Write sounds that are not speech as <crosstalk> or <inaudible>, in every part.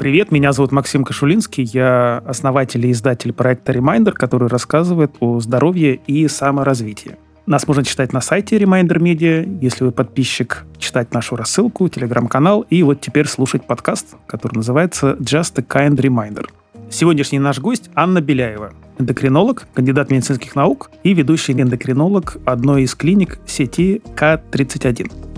Привет, меня зовут Максим Кашулинский, я основатель и издатель проекта Reminder, который рассказывает о здоровье и саморазвитии. Нас можно читать на сайте Reminder Media, если вы подписчик, читать нашу рассылку, телеграм-канал и вот теперь слушать подкаст, который называется Just a Kind Reminder. Сегодняшний наш гость Анна Беляева, эндокринолог, кандидат медицинских наук и ведущий эндокринолог одной из клиник сети К-31.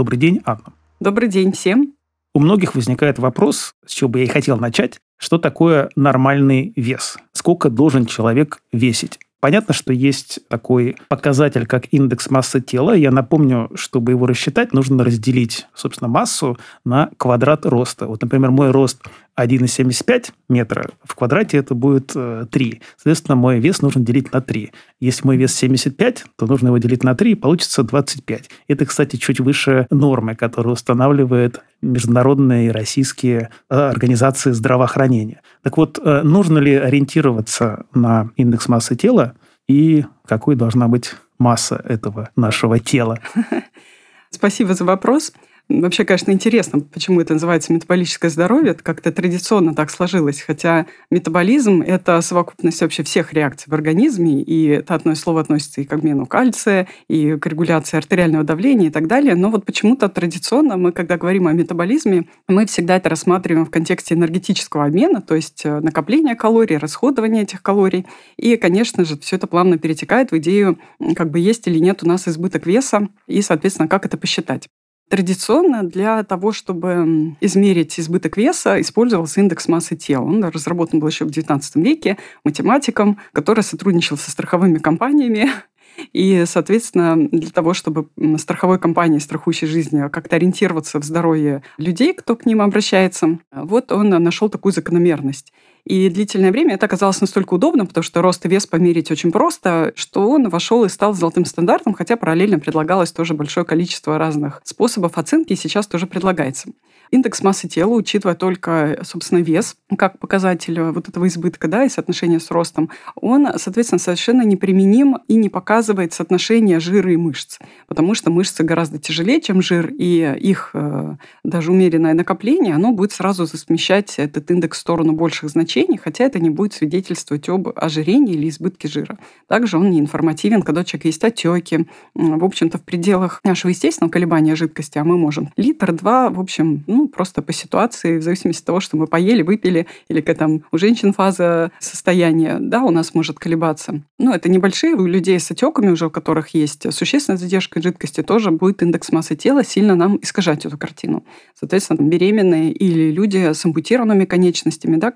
Добрый день, Анна. Добрый день всем. У многих возникает вопрос, с чего бы я и хотел начать, что такое нормальный вес? Сколько должен человек весить? Понятно, что есть такой показатель, как индекс массы тела. Я напомню, чтобы его рассчитать, нужно разделить, собственно, массу на квадрат роста. Вот, например, мой рост 1,75 метра, в квадрате это будет 3. Э, Соответственно, мой вес нужно делить на 3. Если мой вес 75, то нужно его делить на 3, и получится 25. Это, кстати, чуть выше нормы, которую устанавливает международные и российские э, организации здравоохранения. Так вот, э, нужно ли ориентироваться на индекс массы тела и какой должна быть масса этого нашего тела? <laughs> Спасибо за вопрос. Вообще, конечно, интересно, почему это называется метаболическое здоровье. Это как-то традиционно так сложилось. Хотя метаболизм – это совокупность вообще всех реакций в организме, и это одно слово относится и к обмену кальция, и к регуляции артериального давления и так далее. Но вот почему-то традиционно мы, когда говорим о метаболизме, мы всегда это рассматриваем в контексте энергетического обмена, то есть э, накопления калорий, расходования этих калорий. И, конечно же, все это плавно перетекает в идею, как бы есть или нет у нас избыток веса, и, соответственно, как это посчитать. Традиционно для того, чтобы измерить избыток веса, использовался индекс массы тела. Он разработан был еще в XIX веке математиком, который сотрудничал со страховыми компаниями <laughs> и, соответственно, для того, чтобы страховой компании, страхующей жизни, как-то ориентироваться в здоровье людей, кто к ним обращается, вот он нашел такую закономерность. И длительное время это оказалось настолько удобно, потому что рост и вес померить очень просто, что он вошел и стал золотым стандартом, хотя параллельно предлагалось тоже большое количество разных способов оценки, и сейчас тоже предлагается. Индекс массы тела, учитывая только, собственно, вес как показатель вот этого избытка да, и соотношения с ростом, он, соответственно, совершенно неприменим и не показывает соотношение жира и мышц, потому что мышцы гораздо тяжелее, чем жир, и их э, даже умеренное накопление, оно будет сразу смещать этот индекс в сторону больших значений, хотя это не будет свидетельствовать об ожирении или избытке жира. Также он не информативен, когда у человека есть отеки, в общем-то, в пределах нашего естественного колебания жидкости, а мы можем литр-два, в общем, ну, просто по ситуации, в зависимости от того, что мы поели, выпили, или как там у женщин фаза состояния, да, у нас может колебаться. Ну, это небольшие, у людей с отеками уже, у которых есть существенная задержка жидкости, тоже будет индекс массы тела сильно нам искажать эту картину. Соответственно, беременные или люди с ампутированными конечностями, да,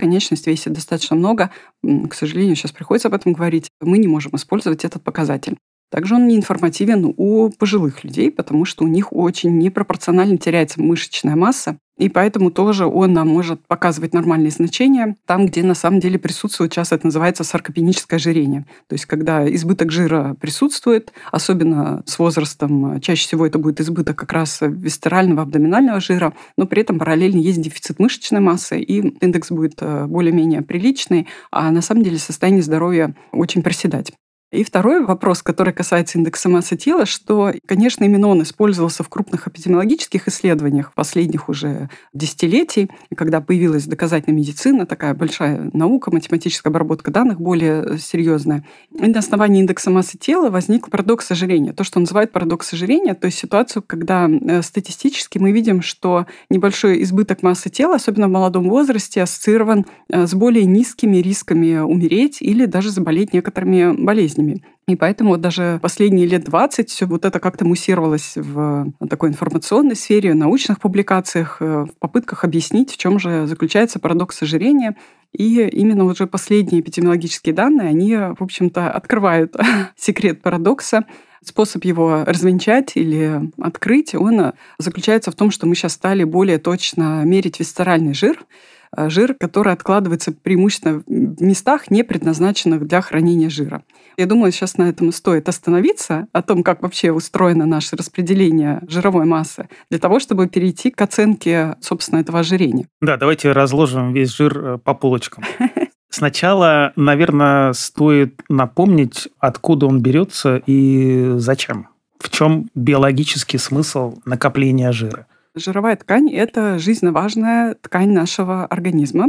конечность весит достаточно много, к сожалению, сейчас приходится об этом говорить, мы не можем использовать этот показатель. Также он не информативен у пожилых людей, потому что у них очень непропорционально теряется мышечная масса, и поэтому тоже он нам может показывать нормальные значения там, где на самом деле присутствует, сейчас это называется саркопеническое ожирение. То есть когда избыток жира присутствует, особенно с возрастом, чаще всего это будет избыток как раз висцерального абдоминального жира, но при этом параллельно есть дефицит мышечной массы, и индекс будет э, более-менее приличный, а на самом деле состояние здоровья очень проседать. И второй вопрос, который касается индекса массы тела, что, конечно, именно он использовался в крупных эпидемиологических исследованиях последних уже десятилетий, когда появилась доказательная медицина, такая большая наука, математическая обработка данных более серьезная. И на основании индекса массы тела возник парадокс ожирения. То, что называют парадокс ожирения, то есть ситуацию, когда э, статистически мы видим, что небольшой избыток массы тела, особенно в молодом возрасте, ассоциирован э, с более низкими рисками умереть или даже заболеть некоторыми болезнями болезнями. И поэтому даже последние лет 20 все вот это как-то муссировалось в такой информационной сфере, научных публикациях, э, в попытках объяснить, в чем же заключается парадокс ожирения. И именно уже последние эпидемиологические данные, они, в общем-то, открывают <laughs> секрет парадокса. Способ его развенчать или открыть, он заключается в том, что мы сейчас стали более точно мерить висцеральный жир, жир, который откладывается преимущественно в местах, не предназначенных для хранения жира. Я думаю, сейчас на этом стоит остановиться, о том, как вообще устроено наше распределение жировой массы, для того, чтобы перейти к оценке, собственно, этого ожирения. Да, давайте разложим весь жир э, по полочкам. <laughs> Сначала, наверное, стоит напомнить, откуда он берется и зачем. В чем биологический смысл накопления жира? Жировая ткань – это жизненно важная ткань нашего организма.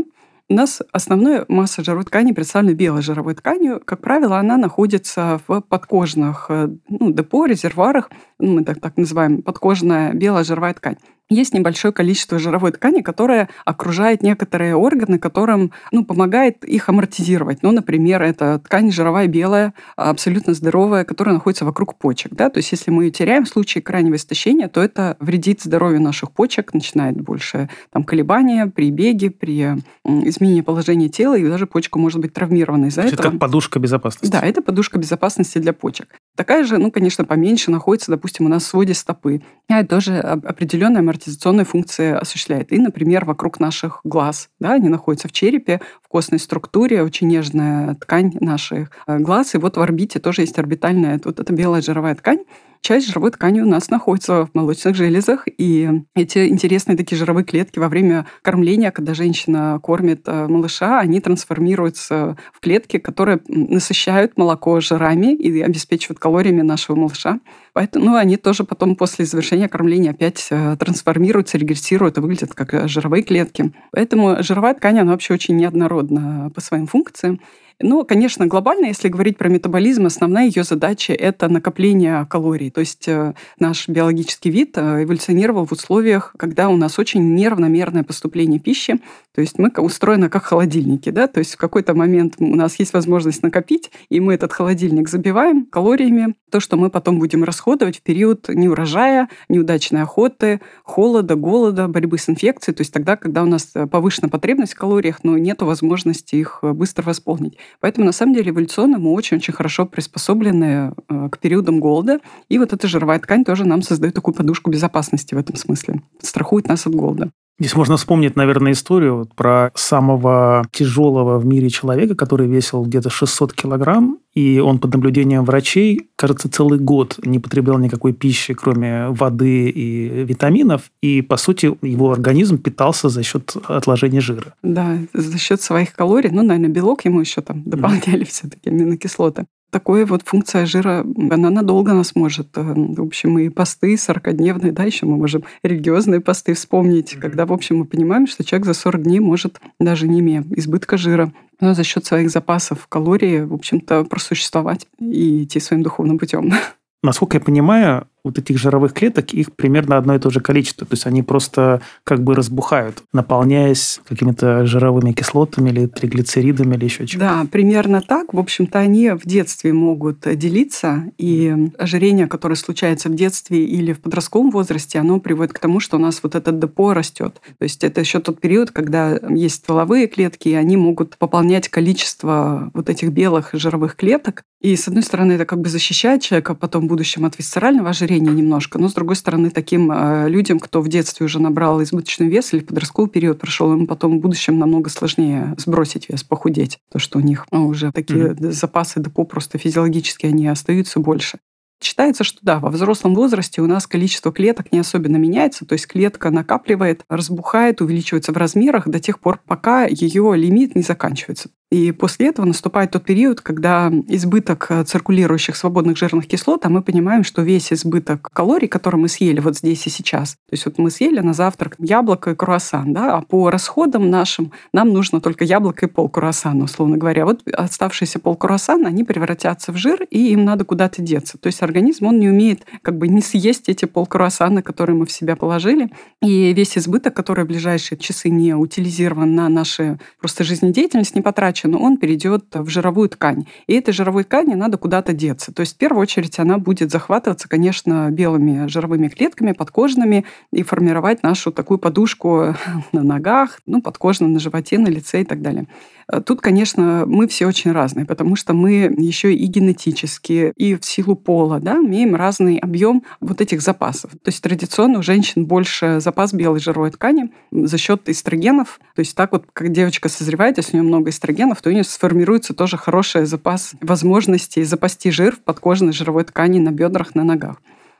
У нас основная масса жировой ткани представлена белой жировой тканью. Как правило, она находится в подкожных э, ну, депо, резервуарах, ну, мы так, так называем, подкожная белая жировая ткань есть небольшое количество жировой ткани, которая окружает некоторые органы, которым ну, помогает их амортизировать. Ну, например, это ткань жировая белая, абсолютно здоровая, которая находится вокруг почек. Да? То есть если мы ее теряем в случае крайнего истощения, то это вредит здоровью наших почек, начинает больше там, колебания при беге, при изменении положения тела, и даже почка может быть травмирована из-за этого. Это как подушка безопасности. Да, это подушка безопасности для почек. Такая же, ну, конечно, поменьше находится, допустим, у нас в своде стопы. А это тоже определенная амортизационная функция осуществляет. И, например, вокруг наших глаз. Да, они находятся в черепе, в костной структуре, очень нежная ткань наших э, глаз. И вот в орбите тоже есть орбитальная, вот эта белая жировая ткань, часть жировой ткани у нас находится в молочных железах, и эти интересные такие жировые клетки во время кормления, когда женщина кормит э, малыша, они трансформируются в клетки, которые насыщают молоко жирами и обеспечивают калориями нашего малыша. Поэтому ну, они тоже потом после завершения кормления опять э, трансформируются, регрессируют и выглядят как э, жировые клетки. Поэтому жировая ткань, она вообще очень неоднородна по своим функциям. Ну, конечно, глобально, если говорить про метаболизм, основная ее задача – это накопление калорий. То есть э, наш биологический вид э, эволюционировал в условиях, когда у нас очень неравномерное поступление пищи. То есть мы устроены как холодильники. Да? То есть в какой-то момент у нас есть возможность накопить, и мы этот холодильник забиваем калориями. То, что мы потом будем расходовать в период неурожая, неудачной охоты, холода, голода, борьбы с инфекцией. То есть тогда, когда у нас э, повышена потребность в калориях, но нет возможности их быстро восполнить. Поэтому, на самом деле, эволюционно мы очень-очень хорошо приспособлены э, к периодам голода. И вот эта жировая ткань тоже нам создает такую подушку безопасности в этом смысле. Страхует нас от голода. Здесь можно вспомнить, наверное, историю про самого тяжелого в мире человека, который весил где-то 600 килограмм, и он под наблюдением врачей, кажется, целый год не потреблял никакой пищи, кроме воды и витаминов, и, по сути, его организм питался за счет отложения жира. Да, за счет своих калорий, ну, наверное, белок ему еще там дополняли <laughs> mm. все-таки аминокислоты такой вот функция жира, она надолго нас может. Э, в общем, и посты 40-дневные, да, еще мы можем религиозные посты вспомнить, mm-hmm. когда, в общем, мы понимаем, что человек за 40 дней может, даже не имея избытка жира, но за счет своих запасов калорий, в общем-то, просуществовать и идти своим духовным путем. <laughs> Насколько я понимаю, вот этих жировых клеток, их примерно одно и то же количество. То есть они просто как бы разбухают, наполняясь какими-то жировыми кислотами или триглицеридами или еще чем-то. Да, примерно так. В общем-то, они в детстве могут делиться, и ожирение, которое случается в детстве или в подростковом возрасте, оно приводит к тому, что у нас вот этот депо растет. То есть это еще тот период, когда есть стволовые клетки, и они могут пополнять количество вот этих белых жировых клеток. И, с одной стороны, это как бы защищает человека потом в будущем от висцерального ожирения, немножко. Но, с другой стороны, таким э, людям, кто в детстве уже набрал избыточный вес или в подростковый период прошел, им потом в будущем намного сложнее сбросить вес, похудеть. То, что у них ну, уже такие mm-hmm. запасы депо просто физиологически они остаются больше. Считается, что да, во взрослом возрасте у нас количество клеток не особенно меняется, то есть клетка накапливает, разбухает, увеличивается в размерах до тех пор, пока ее лимит не заканчивается. И после этого наступает тот период, когда избыток э, циркулирующих свободных жирных кислот, а мы понимаем, что весь избыток калорий, который мы съели вот здесь и сейчас, то есть вот мы съели на завтрак яблоко и круассан, да, а по расходам нашим нам нужно только яблоко и пол круассана, условно говоря. Вот оставшиеся пол круассана, они превратятся в жир, и им надо куда-то деться. То есть организм, он не умеет как бы не съесть эти пол круассана, которые мы в себя положили, и весь избыток, который в ближайшие часы не утилизирован на наши просто жизнедеятельность, не потрачен, но он перейдет в жировую ткань. И этой жировой ткани надо куда-то деться. То есть в первую очередь она будет захватываться, конечно, белыми жировыми клетками, подкожными, и формировать нашу такую подушку <laughs> на ногах, ну, подкожно на животе, на лице и так далее. Э, тут, конечно, мы все очень разные, потому что мы еще и генетически, и в силу пола да, имеем разный объем вот этих запасов. То есть традиционно у женщин больше запас белой жировой ткани за счет эстрогенов. То есть так вот, как девочка созревает, если у нее много эстрогенов, то у нее сформируется тоже хороший запас возможностей запасти жир в подкожной жировой ткани на бедрах, на ногах.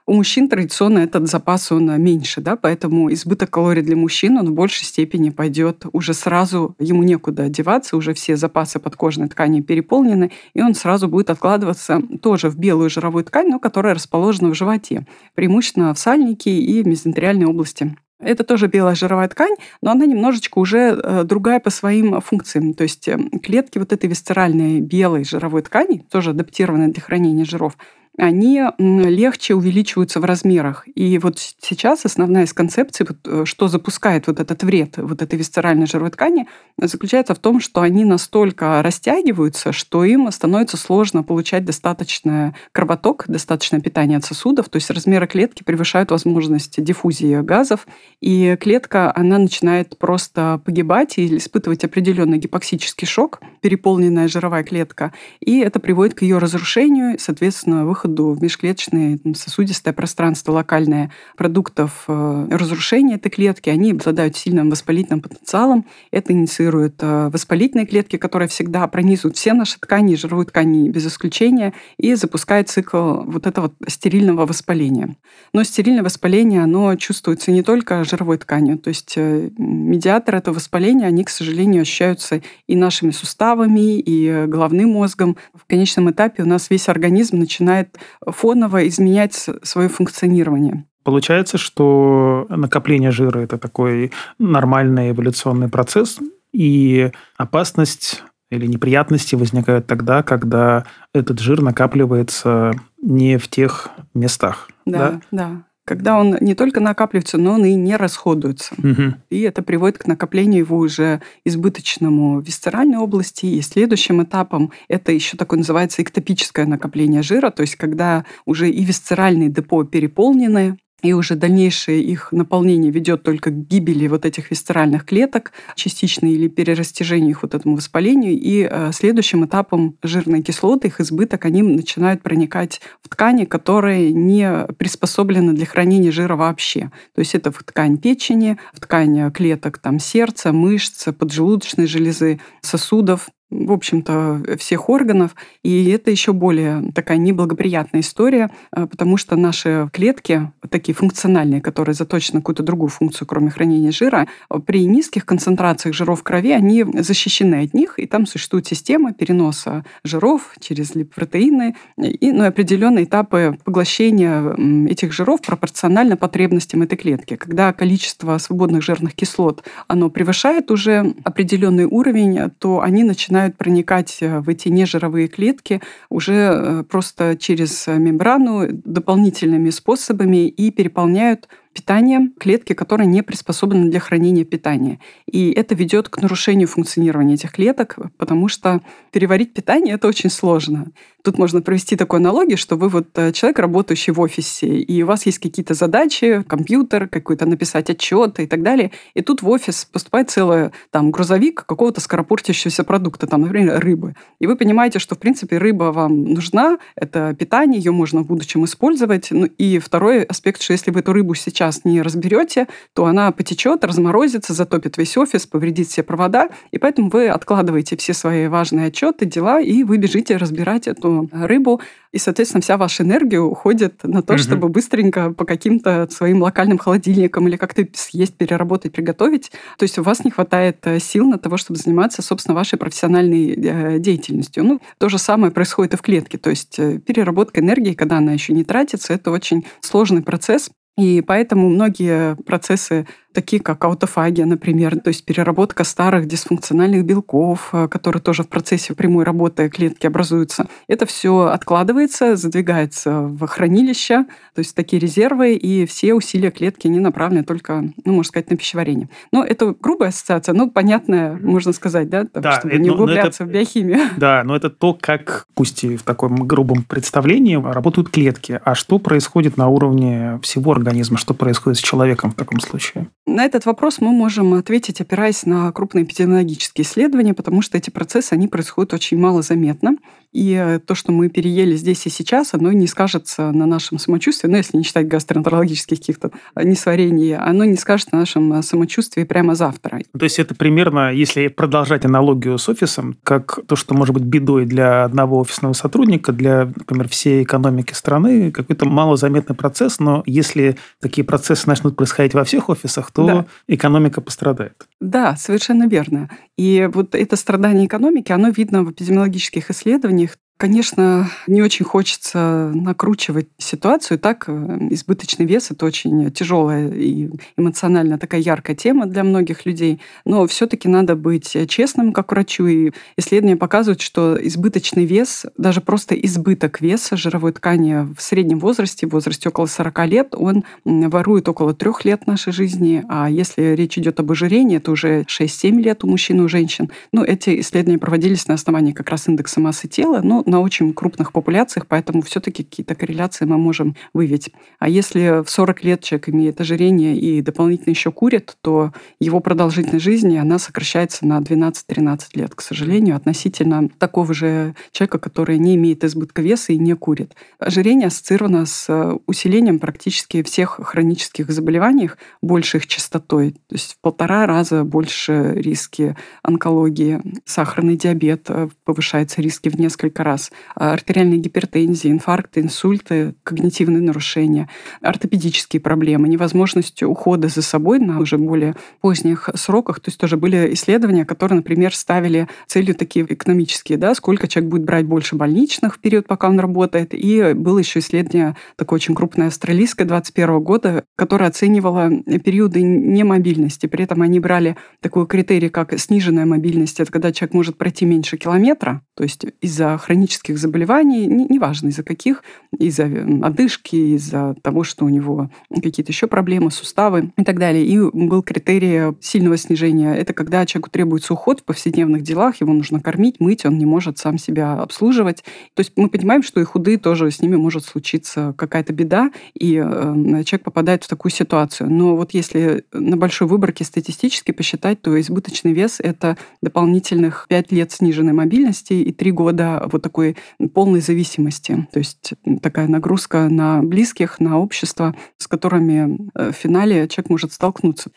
У мужчин традиционно этот запас он меньше, да, поэтому избыток калорий для мужчин он в большей степени пойдет уже сразу, ему некуда деваться, уже все запасы подкожной ткани переполнены, и он сразу будет откладываться тоже в белую жировую ткань, но которая расположена в животе, преимущественно в сальнике и мезентериальной области это тоже белая жировая ткань, но она немножечко уже э, другая по своим функциям. То есть эм, клетки вот этой висцеральной белой жировой ткани, тоже адаптированной для хранения жиров, они легче увеличиваются в размерах. И вот сейчас основная из концепций, э, что запускает вот этот вред вот этой висцеральной жировой ткани, заключается в том, что они настолько растягиваются, что им становится сложно получать достаточный кровоток, достаточное питание от сосудов, то есть размеры клетки превышают возможность диффузии газов, и клетка, она начинает просто погибать или испытывать определенный гипоксический шок, переполненная жировая клетка, и это приводит к ее разрушению, соответственно, выходу в межклеточное сосудистое пространство локальное продуктов э, разрушения этой клетки, они обладают сильным воспалительным потенциалом. Это инициирует э, воспалительные клетки, которые всегда пронизывают все наши ткани, жировые ткани без исключения, и запускает цикл вот этого стерильного воспаления. Но стерильное воспаление, оно чувствуется не только жировой тканью, то есть э, медиаторы этого воспаления, они, к сожалению, ощущаются и нашими суставами, и головным мозгом. В конечном этапе у нас весь организм начинает фоново изменять свое функционирование. Получается, что накопление жира – это такой нормальный эволюционный процесс, и опасность или неприятности возникают тогда, когда этот жир накапливается не в тех местах. Да, да. да когда он не только накапливается, но он и не расходуется. Угу. И это приводит к накоплению его уже избыточному в висцеральной области. И следующим этапом это еще такое называется эктопическое накопление жира, то есть когда уже и висцеральные депо переполнены, и уже дальнейшее их наполнение ведет только к гибели вот этих висцеральных клеток, частично или перерастяжению их вот этому воспалению. И э, следующим этапом жирные кислоты, их избыток, они начинают проникать в ткани, которые не приспособлены для хранения жира вообще. То есть это в ткань печени, в ткань клеток там, сердца, мышц, поджелудочной железы, сосудов, в общем-то, всех органов. И это еще более такая неблагоприятная история, э, потому что наши клетки, такие функциональные, которые заточены на какую-то другую функцию, кроме хранения жира, при низких концентрациях жиров в крови, они защищены от них, и там существует система переноса жиров через липопротеины и ну, определенные этапы поглощения этих жиров пропорционально потребностям этой клетки. Когда количество свободных жирных кислот оно превышает уже определенный уровень, то они начинают начинают проникать э, в эти нежировые клетки уже э, просто через мембрану дополнительными способами и переполняют питанием клетки, которые не приспособлены для хранения питания. И это ведет к нарушению функционирования этих клеток, потому что переварить питание это очень сложно. Тут можно провести такую аналогию, что вы вот э, человек, работающий в офисе, и у вас есть какие-то задачи, компьютер, какой-то написать отчет и так далее. И тут в офис поступает целый там грузовик какого-то скоропортящегося продукта, там, например, рыбы. И вы понимаете, что, в принципе, рыба вам нужна, это питание, ее можно в будущем использовать. Ну, и второй аспект, что если вы эту рыбу сейчас сейчас не разберете, то она потечет, разморозится, затопит весь офис, повредит все провода, и поэтому вы откладываете все свои важные отчеты, дела, и вы бежите разбирать эту рыбу, и, соответственно, вся ваша энергия уходит на то, угу. чтобы быстренько по каким-то своим локальным холодильникам или как-то съесть, переработать, приготовить. То есть у вас не хватает э, сил на того, чтобы заниматься, собственно, вашей профессиональной э, деятельностью. Ну, то же самое происходит и в клетке. То есть э, переработка энергии, когда она еще не тратится, это очень сложный процесс. И поэтому многие процессы такие как аутофагия, например, то есть переработка старых дисфункциональных белков, э, которые тоже в процессе прямой работы клетки образуются. Это все откладывается, задвигается в хранилище, то есть такие резервы, и все усилия клетки, не направлены только, ну, можно сказать, на пищеварение. Но это грубая ассоциация, но понятная, можно сказать, да, так, да чтобы это, не ну, углубляться это, в биохимию. <laughs> Да, но это то, как, пусть и в таком грубом представлении, работают клетки. А что происходит на уровне всего организма? Что происходит с человеком в таком случае? На этот вопрос мы можем ответить, опираясь на крупные эпидемиологические исследования, потому что эти процессы, они происходят очень малозаметно. И то, что мы переели здесь и сейчас, оно не скажется на нашем самочувствии, ну, если не считать гастроэнтерологических каких-то несварений, оно не скажется на нашем самочувствии прямо завтра. То есть это примерно, если продолжать аналогию с офисом, как то, что может быть бедой для одного офисного сотрудника, для, например, всей экономики страны, какой-то малозаметный процесс, но если такие процессы начнут происходить во всех офисах, то да. экономика пострадает. Да, совершенно верно. И вот это страдание экономики, оно видно в эпидемиологических исследованиях. Конечно, не очень хочется накручивать ситуацию. Так, э, избыточный вес – это очень тяжелая и эмоционально такая яркая тема для многих людей. Но все таки надо быть честным как врачу. И исследования показывают, что избыточный вес, даже просто избыток веса жировой ткани в среднем возрасте, в возрасте около 40 лет, он ворует около трех лет нашей жизни. А если речь идет об ожирении, это уже 6-7 лет у мужчин и у женщин. Ну, эти исследования проводились на основании как раз индекса массы тела. Но на очень крупных популяциях, поэтому все-таки какие-то корреляции мы можем выявить. А если в 40 лет человек имеет ожирение и дополнительно еще курит, то его продолжительность жизни, она сокращается на 12-13 лет, к сожалению, относительно такого же человека, который не имеет избытка веса и не курит. Ожирение ассоциировано с усилением практически всех хронических заболеваний, большей их частотой, то есть в полтора раза больше риски онкологии, сахарный диабет, э, повышается риски в несколько раз раз артериальная гипертензия, инфаркты, инсульты, когнитивные нарушения, ортопедические проблемы, невозможность ухода за собой на уже более поздних сроках. То есть тоже были исследования, которые, например, ставили целью такие экономические, да, сколько человек будет брать больше больничных в период, пока он работает. И было еще исследование такое очень крупное австралийское 21 года, которое оценивало периоды немобильности. При этом они брали такой критерий, как сниженная мобильность. Это когда человек может пройти меньше километра, то есть из-за хронических хронических заболеваний, неважно из-за каких, из-за одышки, из-за того, что у него какие-то еще проблемы, суставы и так далее. И был критерий сильного снижения. Это когда человеку требуется уход в повседневных делах, его нужно кормить, мыть, он не может сам себя обслуживать. То есть мы понимаем, что и худые тоже с ними может случиться какая-то беда, и э, человек попадает в такую ситуацию. Но вот если на большой выборке статистически посчитать, то избыточный вес – это дополнительных 5 лет сниженной мобильности и 3 года вот такой такой полной зависимости. То есть такая нагрузка на близких, на общество, с которыми э, в финале человек может столкнуться.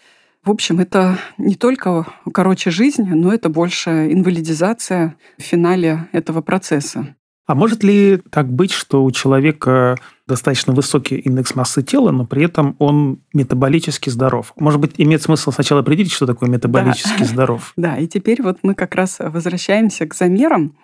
В общем, это не только короче жизнь, но это больше инвалидизация в финале этого процесса. А может ли так быть, что у человека достаточно высокий индекс массы тела, но при этом он метаболически здоров? Может быть, имеет смысл сначала определить, что такое метаболически да. <laughs> здоров? Да, и теперь вот мы как раз возвращаемся к замерам,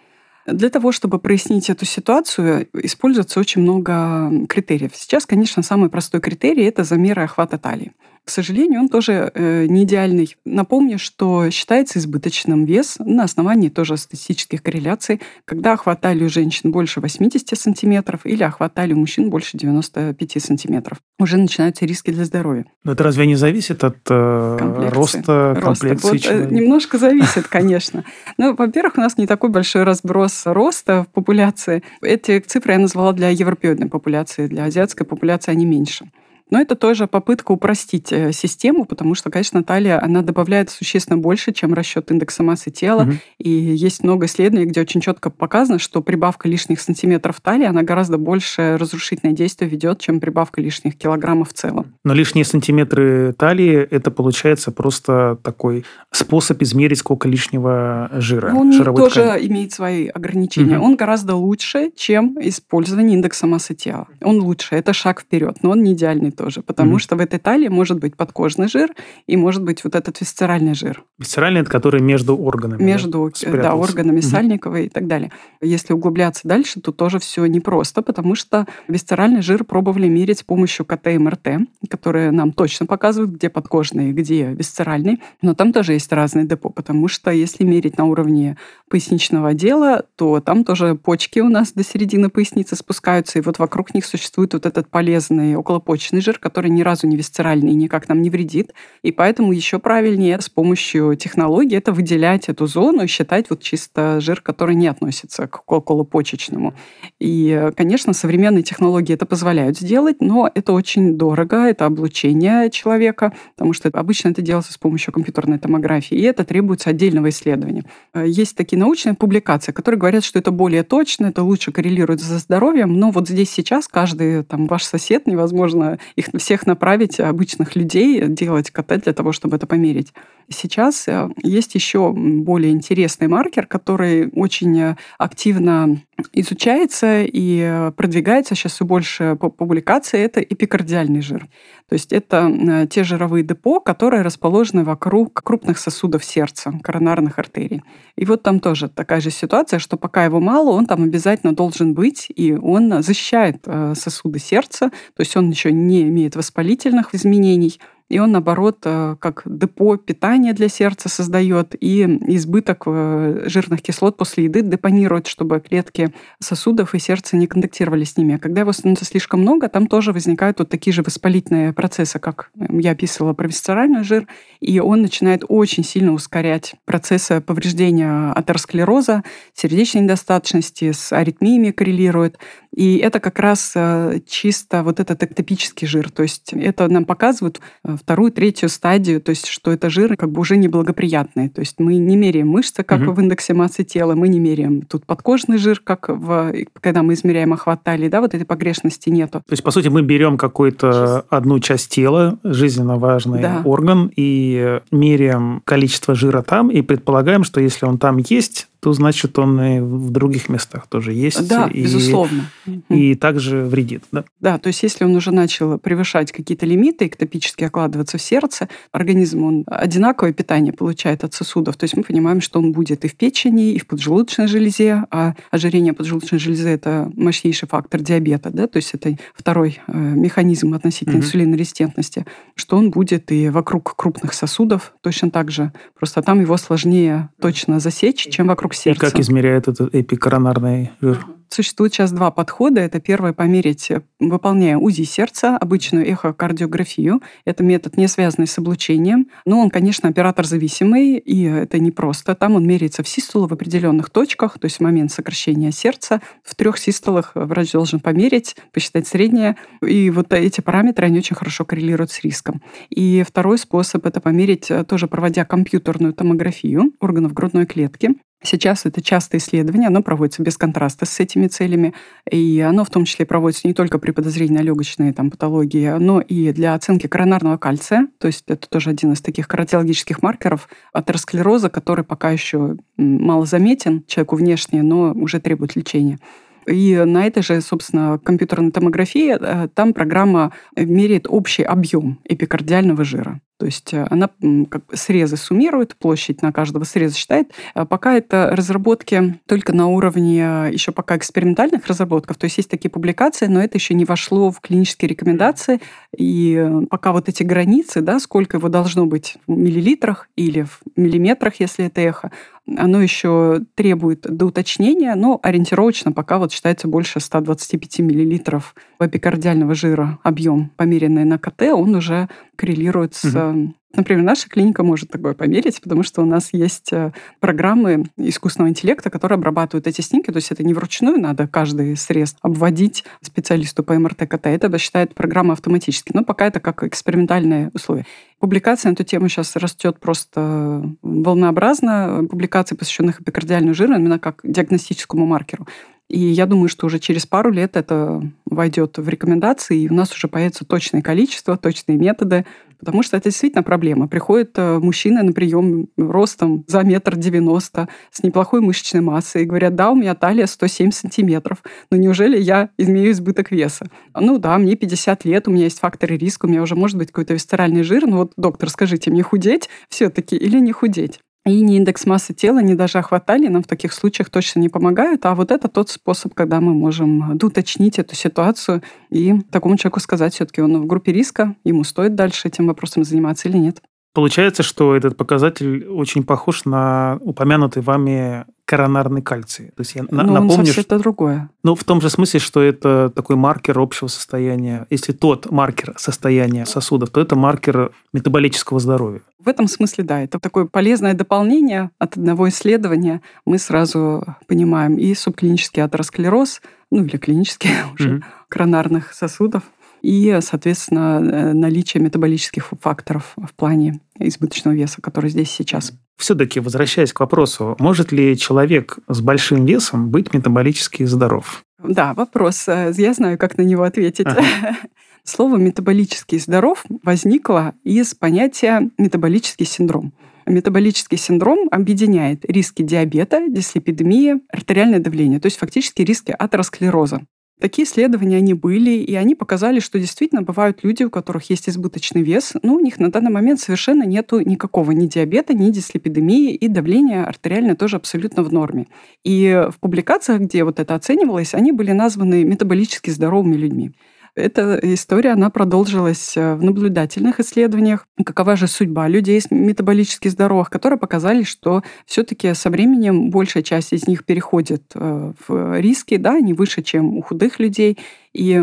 для того, чтобы прояснить эту ситуацию, используется очень много критериев. Сейчас, конечно, самый простой критерий – это замеры охвата талии. К сожалению, он тоже э, не идеальный. Напомню, что считается избыточным вес на основании тоже статистических корреляций, когда охват талии у женщин больше 80 сантиметров или охват талии у мужчин больше 95 сантиметров. Уже начинаются риски для здоровья. Но это разве не зависит от э, роста комплекции вот, э, человека? Немножко зависит, <laughs> конечно. Ну, во-первых, у нас не такой большой разброс роста в популяции. Эти цифры я назвала для европеоидной популяции, для азиатской популяции они меньше. Но это тоже попытка упростить э, систему, потому что, конечно, талия, она добавляет существенно больше, чем расчет индекса массы тела. Угу. И есть много исследований, где очень четко показано, что прибавка лишних сантиметров талии, она гораздо больше разрушительное действие ведет, чем прибавка лишних килограммов в целом. Но лишние сантиметры талии, это получается просто такой способ измерить, сколько лишнего жира. Он тоже ткани. имеет свои ограничения. Угу. Он гораздо лучше, чем использование индекса массы тела. Он лучше, это шаг вперед, но он не идеальный тоже, потому mm-hmm. что в этой талии может быть подкожный жир и может быть вот этот висцеральный жир. Висцеральный – это который между органами, Между, да, да органами mm-hmm. Сальникова и так далее. Если углубляться дальше, то тоже все непросто, потому что висцеральный жир пробовали мерить с помощью КТ и МРТ, которые нам точно показывают, где подкожный, где висцеральный, но там тоже есть разные депо, потому что если мерить на уровне поясничного отдела, то там тоже почки у нас до середины поясницы спускаются, и вот вокруг них существует вот этот полезный околопочечный жир, который ни разу не висцеральный и никак нам не вредит. И поэтому еще правильнее с помощью технологии это выделять эту зону и считать вот чисто жир, который не относится к околопочечному. И, конечно, современные технологии это позволяют сделать, но это очень дорого, это облучение человека, потому что обычно это делается с помощью компьютерной томографии, и это требуется отдельного исследования. Есть такие научные публикации, которые говорят, что это более точно, это лучше коррелирует со здоровьем, но вот здесь сейчас каждый там ваш сосед, невозможно их всех направить, обычных людей, делать КТ для того, чтобы это померить. Сейчас э, есть еще более интересный маркер, который очень э, активно изучается и продвигается сейчас все больше публикации, это эпикардиальный жир. То есть это э, те жировые депо, которые расположены вокруг крупных сосудов сердца, коронарных артерий. И вот там тоже такая же ситуация, что пока его мало, он там обязательно должен быть, и он защищает сосуды сердца, то есть он еще не имеет воспалительных изменений, и он, наоборот, э, как депо питания для сердца создает и избыток э, жирных кислот после еды депонирует, чтобы клетки сосудов и сердца не контактировали с ними. А когда его становится слишком много, там тоже возникают вот такие же воспалительные процессы, как я описывала про висцеральный жир, и он начинает очень сильно ускорять процессы повреждения атеросклероза, сердечной недостаточности, с аритмиями коррелирует. И это как раз э, чисто вот этот эктопический жир. То есть это нам показывает э, вторую, третью стадию, то есть что это жиры как бы уже неблагоприятные. То есть мы не меряем мышцы, как угу. в индексе массы тела, мы не меряем тут подкожный жир, как в, когда мы измеряем охват талии, да, вот этой погрешности нету. То есть, по сути, мы берем какую-то одну часть тела, жизненно важный да. орган, и меряем количество жира там, и предполагаем, что если он там есть, то значит он и в других местах тоже есть. Да, и, безусловно. И также вредит. Да? да, то есть если он уже начал превышать какие-то лимиты, эктопически окладываться в сердце, организм он одинаковое питание получает от сосудов. То есть мы понимаем, что он будет и в печени, и в поджелудочной железе, а ожирение поджелудочной железы – это мощнейший фактор диабета, да, то есть это второй э, механизм относительно угу. инсулинорезистентности, что он будет и вокруг крупных сосудов точно так же. Просто там его сложнее точно засечь, чем вокруг сердца. И как измеряет этот эпикоронарный жир? Существует сейчас два подхода. Это первое померить, э, выполняя УЗИ сердца, обычную эхокардиографию. Это метод, не связанный с облучением. Но он, конечно, оператор зависимый, и это не просто. Там он меряется в систулу в определенных точках, то есть в момент сокращения сердца. В трех систолах врач должен померить, посчитать среднее. И вот эти параметры, они очень хорошо коррелируют с риском. И второй способ – это померить, э, тоже проводя компьютерную томографию органов грудной клетки. Сейчас это частое исследование, оно проводится без контраста с этими целями, и оно в том числе проводится не только при подозрении на легочные там, патологии, но и для оценки коронарного кальция, то есть это тоже один из таких кардиологических маркеров атеросклероза, который пока еще мало заметен человеку внешне, но уже требует лечения. И на этой же, собственно, компьютерной томографии э, там программа меряет общий объем эпикардиального жира. То есть э, она как бы срезы суммирует, площадь на каждого среза считает. А пока это разработки только на уровне еще пока экспериментальных разработков. То есть есть такие публикации, но это еще не вошло в клинические рекомендации. И э, пока вот эти границы, да, сколько его должно быть в миллилитрах или в миллиметрах, если это эхо, оно еще требует доуточнения, но ориентировочно пока вот считается больше 125 миллилитров эпикардиального жира объем, померенный на КТ, он уже коррелирует с угу. Например, наша клиника может такое померить, потому что у нас есть э, программы искусственного интеллекта, которые обрабатывают эти снимки. То есть это не вручную надо каждый срез обводить специалисту по МРТ-КТ. Это считает программа автоматически. Но пока это как экспериментальные условия. Публикация на эту тему сейчас растет просто волнообразно. Публикации, посвященных эпикардиальному жиру, именно как диагностическому маркеру. И я думаю, что уже через пару лет это войдет в рекомендации, и у нас уже появится точное количество, точные методы, потому что это действительно проблема. Приходит э, мужчина на прием ростом за метр девяносто, с неплохой мышечной массой, и говорят, да, у меня талия 107 сантиметров, но неужели я имею избыток веса? Ну да, мне 50 лет, у меня есть факторы риска, у меня уже может быть какой-то висцеральный жир, ну вот, доктор, скажите, мне худеть все-таки или не худеть? И ни индекс массы тела, ни даже охватали нам в таких случаях точно не помогают. А вот это тот способ, когда мы можем уточнить эту ситуацию и такому человеку сказать, все-таки он в группе риска, ему стоит дальше этим вопросом заниматься или нет. Получается, что этот показатель очень похож на упомянутый вами коронарный кальций. То есть я Но напомню, он совсем это другое. Ну, в том же смысле, что это такой маркер общего состояния. Если тот маркер состояния сосудов, то это маркер метаболического здоровья. В этом смысле, да, это такое полезное дополнение от одного исследования. Мы сразу понимаем и субклинический атеросклероз, ну или клинический <laughs> уже, mm-hmm. коронарных сосудов, и, соответственно, э, наличие метаболических факторов в плане избыточного веса, который здесь сейчас. Все-таки, возвращаясь к вопросу, может ли человек с большим весом быть метаболически здоров? Да, вопрос. Э, я знаю, как на него ответить. Ага. <laughs> Слово «метаболически здоров» возникло из понятия «метаболический синдром». Метаболический синдром объединяет риски диабета, дислепидемии, артериальное давление, то есть фактически риски атеросклероза. Такие исследования, они были, и они показали, что действительно бывают люди, у которых есть избыточный вес, но у них на данный момент совершенно нету никакого ни диабета, ни дислепидемии, и давление артериальное тоже абсолютно в норме. И в публикациях, где вот это оценивалось, они были названы метаболически здоровыми людьми. Эта история, она продолжилась э, в наблюдательных исследованиях. Какова же судьба людей метаболически здоровых, которые показали, что все-таки со временем большая часть из них переходит э, в риски, да, они выше, чем у худых людей. И,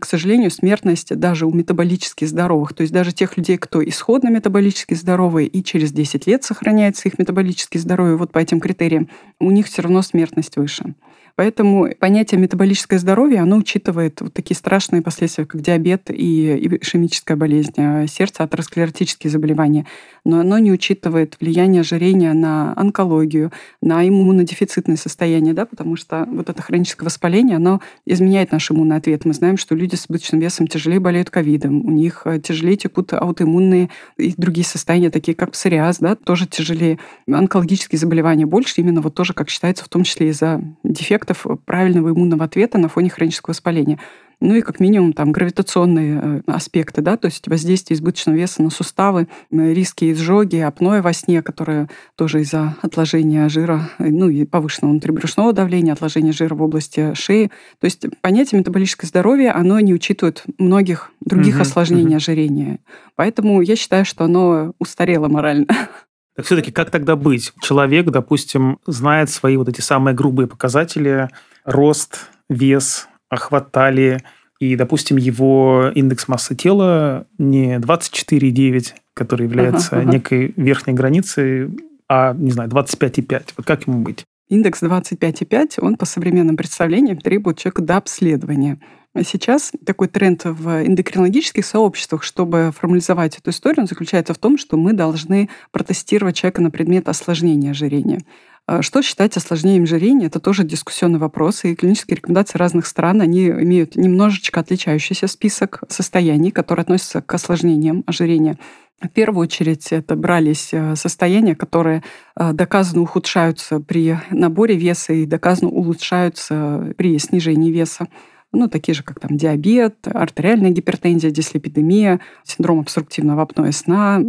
к сожалению, смертность даже у метаболически здоровых, то есть даже тех людей, кто исходно метаболически здоровый и через 10 лет сохраняется их метаболически здоровье вот по этим критериям, у них все равно смертность выше. Поэтому понятие метаболическое здоровье, оно учитывает вот такие страшные последствия, как диабет и ишемическая болезнь а сердца, атеросклеротические заболевания. Но оно не учитывает влияние ожирения на онкологию, на иммунодефицитное состояние, да, потому что вот это хроническое воспаление, оно изменяет наш иммунный ответ. Мы знаем, что люди с избыточным весом тяжелее болеют ковидом, у них э, тяжелее текут аутоиммунные и другие состояния, такие как псориаз, да, тоже тяжелее. Онкологические заболевания больше, именно вот тоже, как считается, в том числе из-за дефекта эффектов правильного иммунного ответа на фоне хронического воспаления. Ну и как минимум там гравитационные э, аспекты, да, то есть воздействие избыточного веса на суставы, риски изжоги, апноэ во сне, которые тоже из-за отложения жира, э, ну и повышенного внутрибрюшного давления, отложения жира в области шеи. То есть понятие метаболическое здоровье, оно не учитывает многих других угу, осложнений угу. ожирения. Поэтому я считаю, что оно устарело морально. <laughs> Так все-таки как тогда быть? Человек, допустим, знает свои вот эти самые грубые показатели, рост, вес, охват талии, и, допустим, его индекс массы тела не 24,9, который является ага, ага. некой верхней границей, а, не знаю, 25,5. Вот как ему быть? Индекс 25,5, он по современным представлениям требует человека до обследования. Сейчас такой тренд в эндокринологических сообществах, чтобы формализовать эту историю, он заключается в том, что мы должны протестировать человека на предмет осложнения ожирения. А что считать осложнением ожирения? Это тоже дискуссионный вопрос, и клинические рекомендации разных стран, они имеют немножечко отличающийся список состояний, которые относятся к осложнениям ожирения. В первую очередь это брались э, состояния, которые э, доказанно ухудшаются при наборе веса и доказанно улучшаются при снижении веса ну, такие же, как там диабет, артериальная гипертензия, дислепидемия, синдром обструктивного апноэ сна,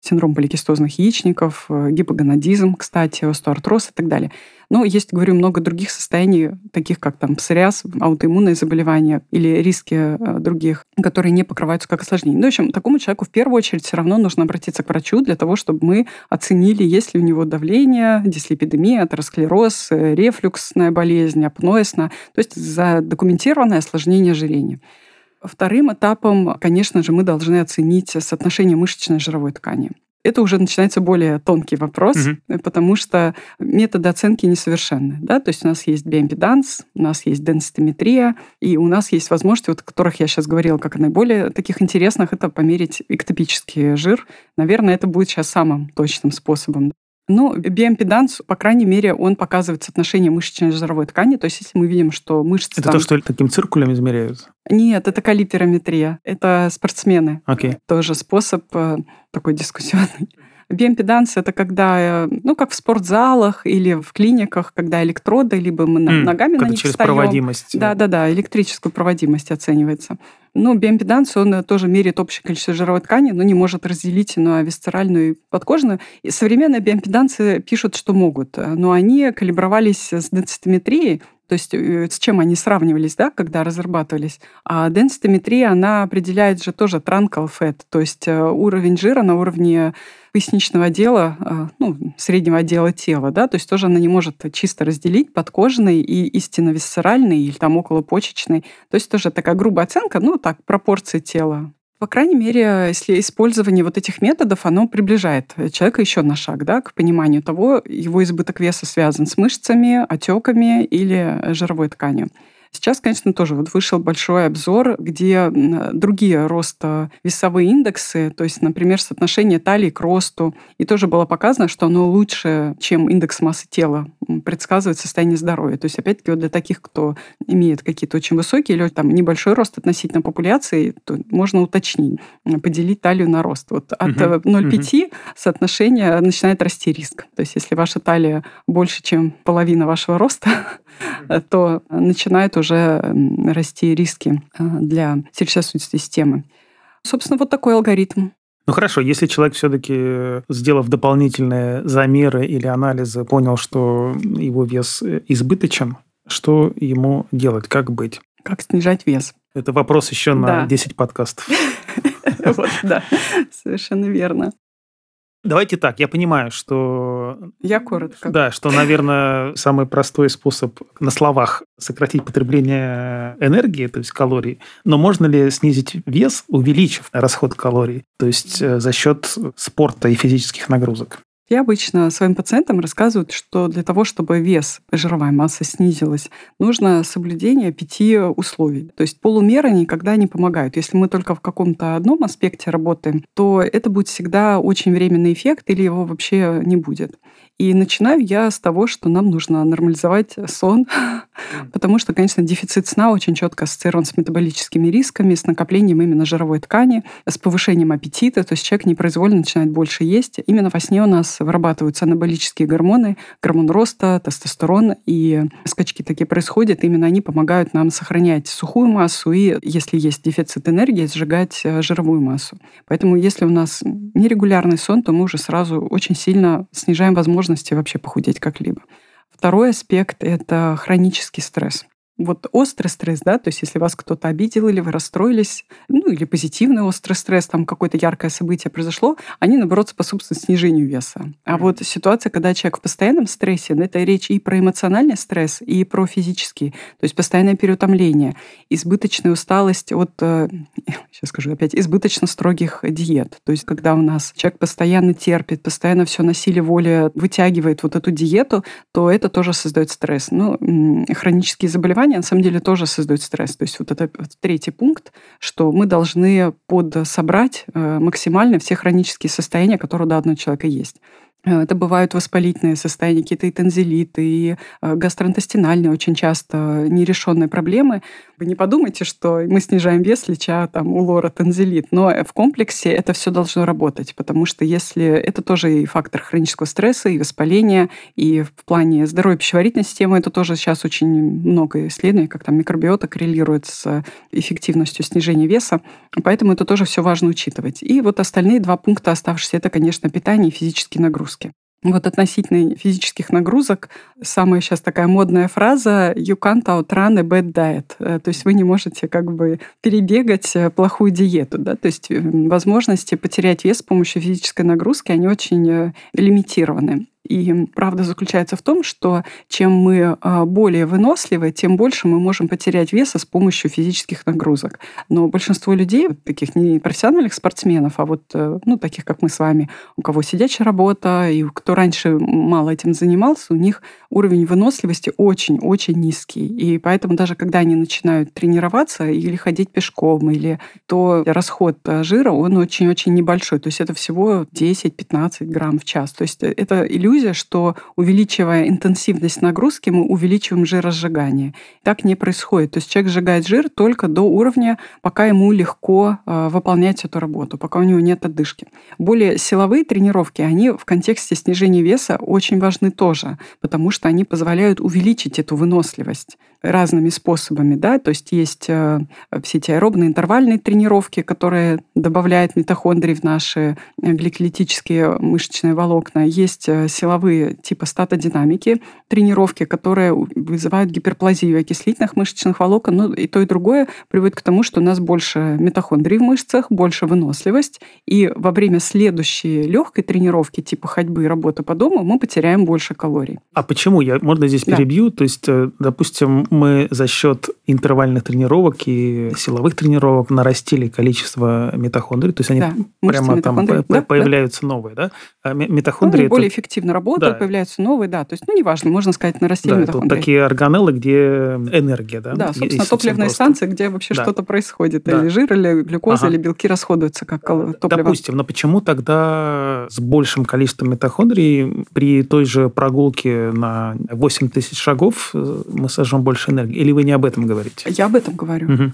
синдром поликистозных яичников, э, гипогонадизм, кстати, остеоартроз и так далее. Но есть, говорю, много других состояний, таких как там псориаз, аутоиммунные заболевания или риски э, других, которые не покрываются как осложнения. Ну, в общем, такому человеку в первую очередь все равно нужно обратиться к врачу для того, чтобы мы оценили, есть ли у него давление, дислепидемия, атеросклероз, э, рефлюксная болезнь, апноэ сна, то есть задокументированное осложнение ожирения. Вторым этапом, конечно же, мы должны оценить соотношение мышечной жировой ткани это уже начинается более тонкий вопрос, угу. потому что методы оценки несовершенны. Да? То есть у нас есть биомпеданс, у нас есть денситометрия, и у нас есть возможности, вот, о которых я сейчас говорила, как наиболее таких интересных, это померить эктопический жир. Наверное, это будет сейчас самым точным способом. Ну, биомпеданс, по крайней мере, он показывает соотношение мышечной жировой ткани. То есть, если мы видим, что мышцы... Это там... то, что таким циркулем измеряют? Нет, это калиперометрия. Это спортсмены. Okay. Тоже способ э, такой дискуссионный. Биоимпеданс – это когда, э, ну, как в спортзалах или в клиниках, когда электроды, либо мы mm, ногами на них через встаем. проводимость. Да-да-да, электрическую проводимость оценивается. Ну, биоимпеданс, он тоже меряет общее количество жировой ткани, но не может разделить на висцеральную и подкожную. И современные биоимпедансы пишут, что могут, но они калибровались с денситометрией, то есть э, с чем они сравнивались, да, когда разрабатывались. А денситометрия, она определяет же тоже трункал fat, то есть э, уровень жира на уровне поясничного отдела, э, ну, среднего отдела тела, да, то есть тоже она не может чисто разделить подкожный и истинно висцеральный или там околопочечный. То есть тоже такая грубая оценка, ну, так, пропорции тела. По крайней мере, если использование вот этих методов, оно приближает человека еще на шаг да, к пониманию того, его избыток веса связан с мышцами, отеками или жировой тканью. Сейчас, конечно, тоже вот вышел большой обзор, где другие роста весовые индексы, то есть, например, соотношение талии к росту. И тоже было показано, что оно лучше, чем индекс массы тела, предсказывает состояние здоровья. То есть, опять-таки, вот для таких, кто имеет какие-то очень высокие или там небольшой рост относительно популяции, то можно уточнить, поделить талию на рост. Вот от uh-huh. 0,5 uh-huh. соотношение начинает расти риск. То есть, если ваша талия больше, чем половина вашего роста, <laughs> то начинают уже расти риски э, для сердечно-сосудистой системы. Собственно, вот такой алгоритм. Ну хорошо, если человек все-таки, сделав дополнительные замеры или анализы, понял, что его вес избыточен, что ему делать, как быть? Как снижать вес? Это вопрос еще на да. 10 подкастов. <laughs> Вот, да, совершенно верно. Давайте так, я понимаю, что... Я коротко. Да, что, наверное, самый простой способ на словах сократить потребление энергии, то есть калорий, но можно ли снизить вес, увеличив расход калорий, то есть э, за счет спорта и физических нагрузок? Я обычно своим пациентам рассказываю, что для того, чтобы вес, жировая масса снизилась, нужно соблюдение пяти условий. То есть полумеры никогда не помогают. Если мы только в каком-то одном аспекте работаем, то это будет всегда очень временный эффект или его вообще не будет. И начинаю я с того, что нам нужно нормализовать сон, потому что, конечно, дефицит сна очень четко ассоциирован с метаболическими рисками, с накоплением именно жировой ткани, с повышением аппетита, то есть человек непроизвольно начинает больше есть. Именно во сне у нас вырабатываются анаболические гормоны, гормон роста, тестостерон, и скачки такие происходят. Именно они помогают нам сохранять сухую массу и, если есть дефицит энергии, сжигать э, жировую массу. Поэтому если у нас нерегулярный сон, то мы уже сразу очень сильно снижаем возможности вообще похудеть как-либо. Второй аспект – это хронический стресс вот острый стресс, да, то есть если вас кто-то обидел или вы расстроились, ну или позитивный острый стресс, там какое-то яркое событие произошло, они, наоборот, способствуют снижению веса. А вот ситуация, когда человек в постоянном стрессе, это речь и про эмоциональный стресс, и про физический, то есть постоянное переутомление, избыточная усталость от, <laughs> сейчас э, скажу опять, избыточно строгих диет. То есть когда у нас человек постоянно терпит, постоянно все на силе воли вытягивает вот эту диету, то это тоже создает стресс. Ну, хронические заболевания заболевания на самом деле тоже создают стресс. То есть вот это третий пункт, что мы должны подсобрать э, максимально все хронические состояния, которые у данного человека есть. Э, это бывают воспалительные состояния, какие-то и танзелиты, и э, гастроинтестинальные очень часто нерешенные проблемы. Вы не подумайте, что мы снижаем вес, леча там у лора танзелит, но в комплексе это все должно работать, потому что если это тоже и фактор хронического стресса, и воспаления, и в плане здоровья пищеварительной системы, это тоже сейчас очень много исследований, как там микробиота коррелирует с эффективностью снижения веса, поэтому это тоже все важно учитывать. И вот остальные два пункта оставшиеся, это, конечно, питание и физические нагрузки нагрузки. Вот относительно физических нагрузок, самая сейчас такая модная фраза «you can't outrun a bad diet». Э, то есть вы не можете как бы перебегать э, плохую диету. Да? То есть возможности потерять вес с помощью физической нагрузки, они очень э, лимитированы. И правда заключается в том, что чем мы а, более выносливы, тем больше мы можем потерять веса с помощью физических нагрузок. Но большинство людей, таких не профессиональных спортсменов, а вот э, ну, таких, как мы с вами, у кого сидячая работа, и кто раньше мало этим занимался, у них уровень выносливости очень-очень низкий. И поэтому даже когда они начинают тренироваться или ходить пешком, или то расход э, жира, он очень-очень небольшой. То есть это всего 10-15 грамм в час. То есть это иллюзия иллюзия, что увеличивая интенсивность нагрузки, мы увеличиваем жиросжигание. Так не происходит. То есть человек сжигает жир только до уровня, пока ему легко э, выполнять эту работу, пока у него нет отдышки. Более силовые тренировки, они в контексте снижения веса очень важны тоже, потому что они позволяют увеличить эту выносливость. Разными способами, да, то есть есть э, все эти аэробные интервальные тренировки, которые добавляют митохондрии в наши гликолитические мышечные волокна, есть силовые типа статодинамики тренировки, которые вызывают гиперплазию окислительных мышечных волокон, ну и то, и другое приводит к тому, что у нас больше митохондрий в мышцах, больше выносливость, и во время следующей легкой тренировки типа ходьбы и работы по дому мы потеряем больше калорий. А почему? Я, можно здесь да. перебью? То есть, э, допустим, мы за счет интервальных тренировок и силовых тренировок нарастили количество митохондрий, то есть они да, прямо там да, появляются да. новые, да? А митохондрии... Ну, более это... эффективно работают, да. появляются новые, да. То есть, ну, неважно, можно сказать, нарастили да, митохондрии. Это такие органеллы, где энергия, да? Да, собственно, топливные просто. станции, где вообще да. что-то происходит. Да. Или жир, или глюкоза, ага. или белки расходуются как топливо. Допустим, но почему тогда с большим количеством митохондрий при той же прогулке на 8 тысяч шагов э, мы сожжем больше энергии? Или вы не об этом говорите? Я об этом говорю. Угу.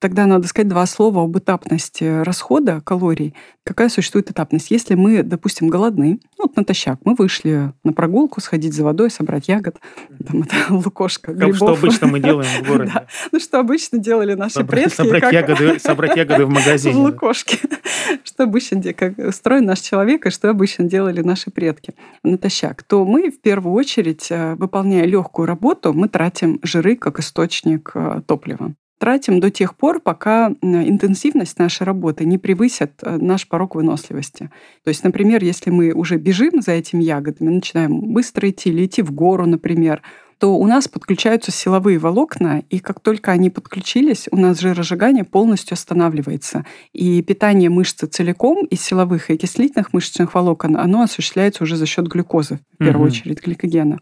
Тогда надо сказать два слова об этапности расхода калорий. Какая существует этапность? Если мы, допустим, голодны, ну, вот натощак, мы вышли на прогулку, сходить за водой, собрать ягод, там это <laughs> лукошка, грибов. Что обычно мы делаем в <laughs> городе. да. Ну, что обычно делали наши собрать, предки. Собрать, как... ягоды, собрать ягоды в магазине. В лукошке. <laughs> что обычно, как устроен наш человек, и что обычно делали наши предки натощак. То мы, в первую очередь, э, выполняя легкую работу, мы тратим жиры как источник э, топлива тратим до тех пор, пока интенсивность нашей работы не превысит э, наш порог выносливости. То есть, например, если мы уже бежим за этими ягодами, начинаем быстро идти или идти в гору, например, то у нас подключаются силовые волокна, и как только они подключились, у нас жиросжигание полностью останавливается. И питание мышцы целиком из силовых и окислительных мышечных волокон, оно осуществляется уже за счет глюкозы, в первую угу. очередь гликогена.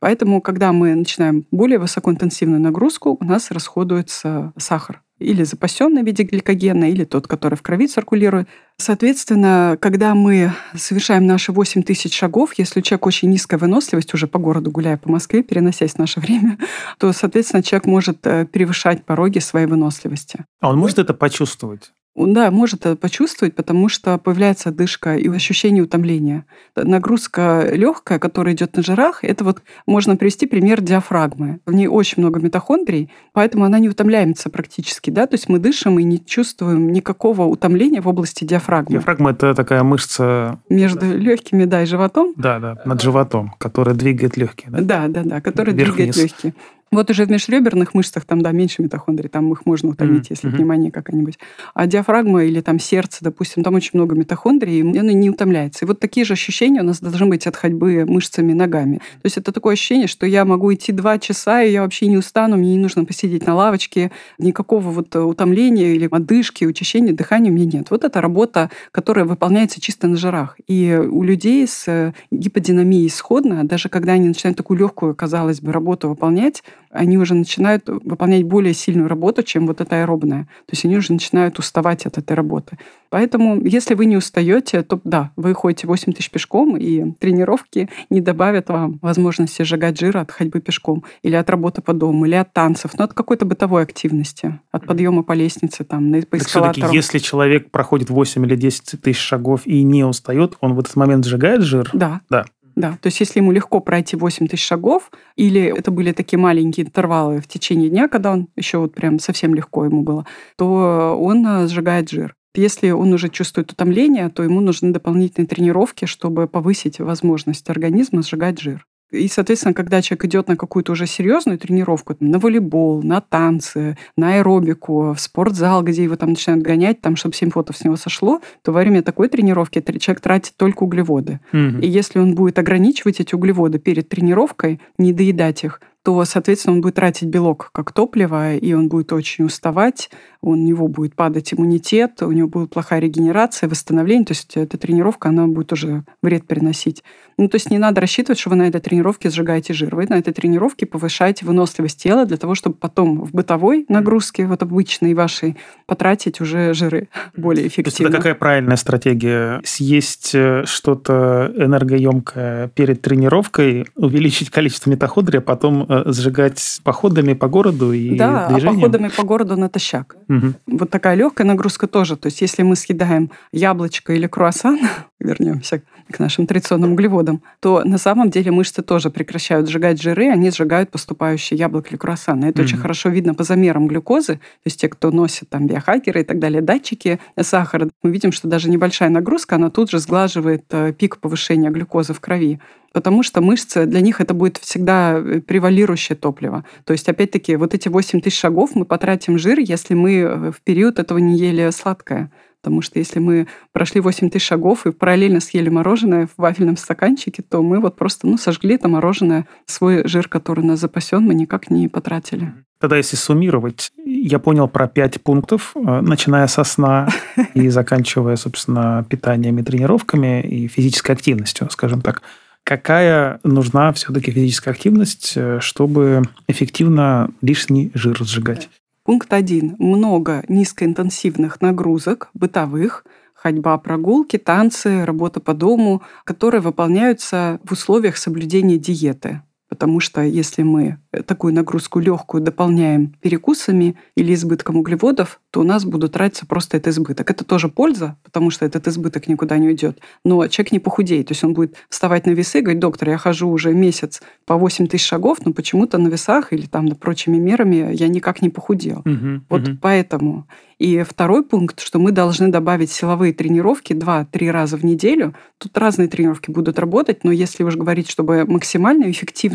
Поэтому, когда мы начинаем более высокоинтенсивную нагрузку, у нас расходуется сахар или запасенный в виде гликогена, или тот, который в крови циркулирует. Соответственно, когда мы совершаем наши 8 тысяч шагов, если у человека очень низкая выносливость, уже по городу гуляя по Москве, переносясь в наше <laughs> время, то, соответственно, человек может э, превышать пороги своей выносливости. А он может это почувствовать? Да, может это почувствовать, потому что появляется одышка и ощущение утомления. Нагрузка легкая, которая идет на жирах, это вот можно привести пример диафрагмы. В ней очень много митохондрий, поэтому она не утомляется практически. Да? То есть мы дышим и не чувствуем никакого утомления в области диафрагмы. Диафрагма это такая мышца между да. легкими, да, и животом. Да, да, над животом, которая двигает легкие. Да, да, да, да которая двигает легкие. Вот уже в межреберных мышцах там, да, меньше митохондрий, там их можно утомить, mm-hmm. если mm-hmm. пневмония какая-нибудь. А диафрагма или там сердце, допустим, там очень много митохондрий, и оно не утомляется. И вот такие же ощущения у нас должны быть от ходьбы мышцами ногами. То есть это такое ощущение, что я могу идти два часа, и я вообще не устану, мне не нужно посидеть на лавочке, никакого вот утомления или одышки, учащения дыхания у меня нет. Вот это работа, которая выполняется чисто на жирах. И у людей с гиподинамией исходно, даже когда они начинают такую легкую, казалось бы, работу выполнять, они уже начинают выполнять более сильную работу, чем вот эта аэробная. То есть они уже начинают уставать от этой работы. Поэтому, если вы не устаете, то да, вы ходите 8 тысяч пешком, и тренировки не добавят вам возможности сжигать жир от ходьбы пешком, или от работы по дому, или от танцев, но от какой-то бытовой активности, от подъема по лестнице, там, по эскалатору. если человек проходит 8 или 10 тысяч шагов и не устает, он в этот момент сжигает жир? Да. Да. Да, то есть если ему легко пройти 8 тысяч шагов, или это были такие маленькие интервалы в течение дня, когда он еще вот прям совсем легко ему было, то он э, сжигает жир. Если он уже чувствует утомление, то ему нужны дополнительные тренировки, чтобы повысить возможность организма сжигать жир. И, соответственно, когда человек идет на какую-то уже серьезную тренировку, на волейбол, на танцы, на аэробику, в спортзал, где его там начинают гонять, там, чтобы 7 фотов с него сошло, то во время такой тренировки человек тратит только углеводы. Угу. И если он будет ограничивать эти углеводы перед тренировкой, не доедать их, то, соответственно, он будет тратить белок как топливо, и он будет очень уставать, у него будет падать иммунитет, у него будет плохая регенерация, восстановление, то есть эта тренировка, она будет уже вред приносить. Ну, то есть не надо рассчитывать, что вы на этой тренировке сжигаете жир. Вы на этой тренировке повышаете выносливость тела для того, чтобы потом в бытовой нагрузке, вот обычной вашей, потратить уже жиры более эффективно. То есть это какая правильная стратегия? Съесть э, что-то энергоемкое перед тренировкой, увеличить количество митохондрий, а потом сжигать походами по городу и да, движением? Да, походами по городу натощак. Угу. Вот такая легкая нагрузка тоже. То есть если мы съедаем яблочко или круассан, <laughs> вернемся к нашим традиционным углеводам, то на самом деле мышцы тоже прекращают сжигать жиры, они сжигают поступающие яблоко или круассаны. Это mm-hmm. очень хорошо видно по замерам глюкозы. То есть те, кто носит там биохакеры и так далее, датчики сахара, мы видим, что даже небольшая нагрузка, она тут же сглаживает э, пик повышения глюкозы в крови потому что мышцы, для них это будет всегда э, превалирующее топливо. То есть, опять-таки, вот эти 8 тысяч шагов мы потратим жир, если мы э, в период этого не ели сладкое. Потому что если мы прошли 8 тысяч шагов и параллельно съели мороженое в вафельном стаканчике, то мы вот просто ну, сожгли это мороженое, свой жир, который у нас запасен, мы никак не потратили. Тогда, если суммировать, я понял про пять пунктов, э, начиная со сна <laughs> и заканчивая, собственно, питанием и тренировками и физической активностью, скажем так. Какая нужна все-таки физическая активность, э, чтобы эффективно лишний жир сжигать? Пункт один. Много низкоинтенсивных нагрузок, бытовых, ходьба, прогулки, танцы, работа по дому, которые выполняются в условиях соблюдения диеты. Потому что если мы такую нагрузку легкую дополняем перекусами или избытком углеводов, то у нас будут тратиться просто этот избыток. Это тоже польза, потому что этот избыток никуда не уйдет. Но человек не похудеет. То есть он будет вставать на весы и говорить, доктор, я хожу уже месяц по 8 тысяч шагов, но почему-то на весах или там прочими мерами я никак не похудел. Угу, вот угу. поэтому и второй пункт, что мы должны добавить силовые тренировки 2-3 раза в неделю. Тут разные тренировки будут работать, но если уж говорить, чтобы максимальная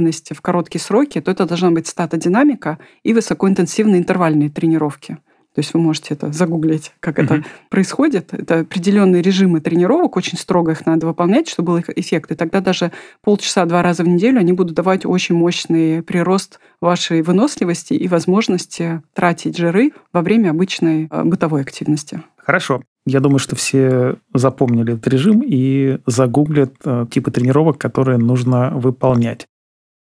эффективность в короткие сроки, то это должна быть статодинамика и высокоинтенсивные интервальные тренировки. То есть вы можете это загуглить, как угу. это происходит. Это определенные режимы тренировок, очень строго их надо выполнять, чтобы был эффект. И тогда даже полчаса два раза в неделю они будут давать очень мощный прирост вашей выносливости и возможности тратить жиры во время обычной э, бытовой активности. Хорошо. Я думаю, что все запомнили этот режим и загуглят э, типы тренировок, которые нужно выполнять.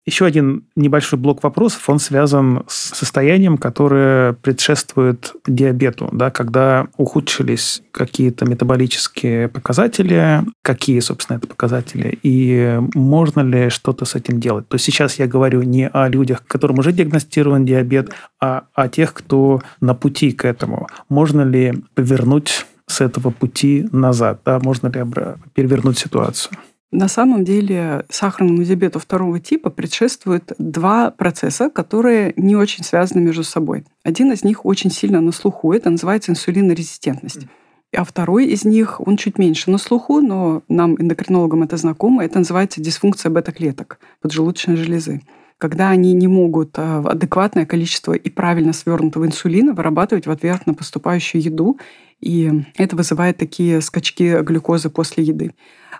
Еще один небольшой блок вопросов, он связан с состоянием, которое предшествует диабету, да, когда ухудшились какие-то метаболические показатели, какие, собственно, это показатели, и можно ли что-то с этим делать. То есть сейчас я говорю не о людях, которым уже диагностирован диабет, а о тех, кто на пути к этому. Можно ли повернуть с этого пути назад, да, можно ли перевернуть ситуацию? На самом деле сахарному диабету второго типа предшествуют два процесса, которые не очень связаны между собой. Один из них очень сильно на слуху, это называется инсулинорезистентность. А второй из них, он чуть меньше на слуху, но нам, эндокринологам, это знакомо, это называется дисфункция бета-клеток поджелудочной железы когда они не могут а, адекватное количество и правильно свернутого инсулина вырабатывать в ответ на поступающую еду, и это вызывает такие скачки глюкозы после еды.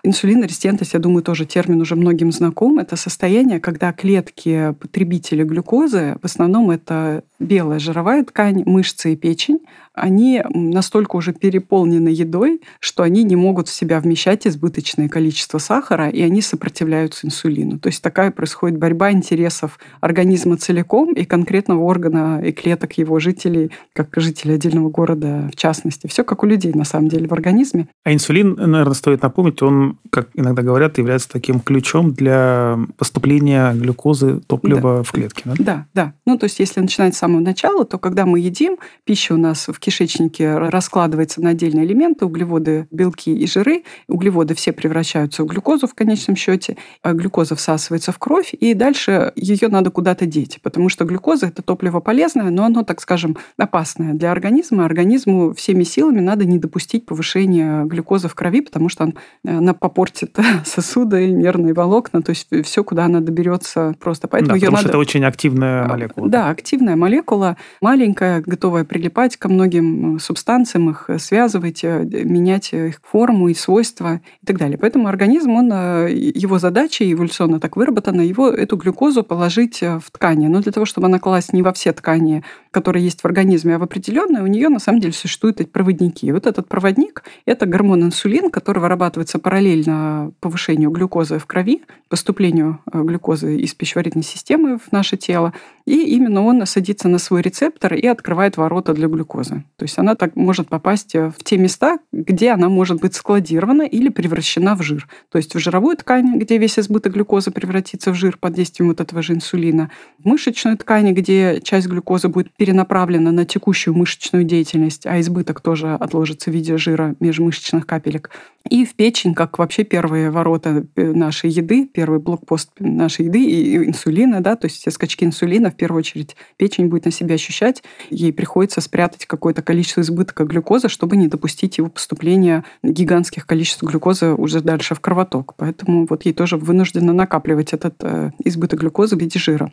Инсулинорезистентность, я думаю, тоже термин уже многим знаком. Это состояние, когда клетки потребителя глюкозы, в основном это белая жировая ткань, мышцы и печень, они настолько уже переполнены едой, что они не могут в себя вмещать избыточное количество сахара, и они сопротивляются инсулину. То есть такая происходит борьба интересов организма целиком и конкретного органа и клеток его жителей, как жителей отдельного города в частности. Все как у людей, на самом деле, в организме. А инсулин, наверное, стоит напомнить, он, как иногда говорят, является таким ключом для поступления глюкозы, топлива да. в клетки. Да? да, да. Ну, то есть если начинать с самого начала, то когда мы едим, пища у нас в кишечнике раскладывается на отдельные элементы, углеводы, белки и жиры. Углеводы все превращаются в глюкозу в конечном счете, а глюкоза всасывается в кровь, и дальше ее надо куда-то деть, потому что глюкоза – это топливо полезное, но оно, так скажем, опасное для организма. Организму всеми силами надо не допустить повышения глюкозы в крови, потому что она попортит <laughs> сосуды, нервные волокна, то есть все, куда она доберется просто. Поэтому да, потому надо... что это очень активная молекула. Да, активная молекула, маленькая, готовая прилипать ко многим многим э, субстанциям, их э, связывать, э, менять их форму и свойства и так далее. Поэтому организм, он, его задача эволюционно так выработана, его эту глюкозу положить в ткани. Но для того, чтобы она класть не во все ткани, которые есть в организме, а в определенные, у нее на самом деле существуют эти проводники. И вот этот проводник – это гормон инсулин, который вырабатывается параллельно повышению глюкозы в крови, поступлению глюкозы из пищеварительной системы в наше тело. И именно он садится на свой рецептор и открывает ворота для глюкозы. То есть она так может попасть в те места, где она может быть складирована или превращена в жир. То есть в жировую ткань, где весь избыток глюкозы превратится в жир под действием вот этого же инсулина, в мышечную ткань, где часть глюкозы будет перенаправлена на текущую мышечную деятельность, а избыток тоже отложится в виде жира межмышечных капелек, и в печень, как вообще первые ворота э, нашей еды, первый блокпост нашей еды и инсулина, да, то есть все скачки инсулина, в первую очередь, печень будет на себя ощущать, ей приходится спрятать какое-то количество избытка глюкозы, чтобы не допустить его поступления гигантских количеств глюкозы уже дальше в кровоток. Поэтому вот ей тоже вынуждена накапливать этот э, избыток глюкозы в виде жира.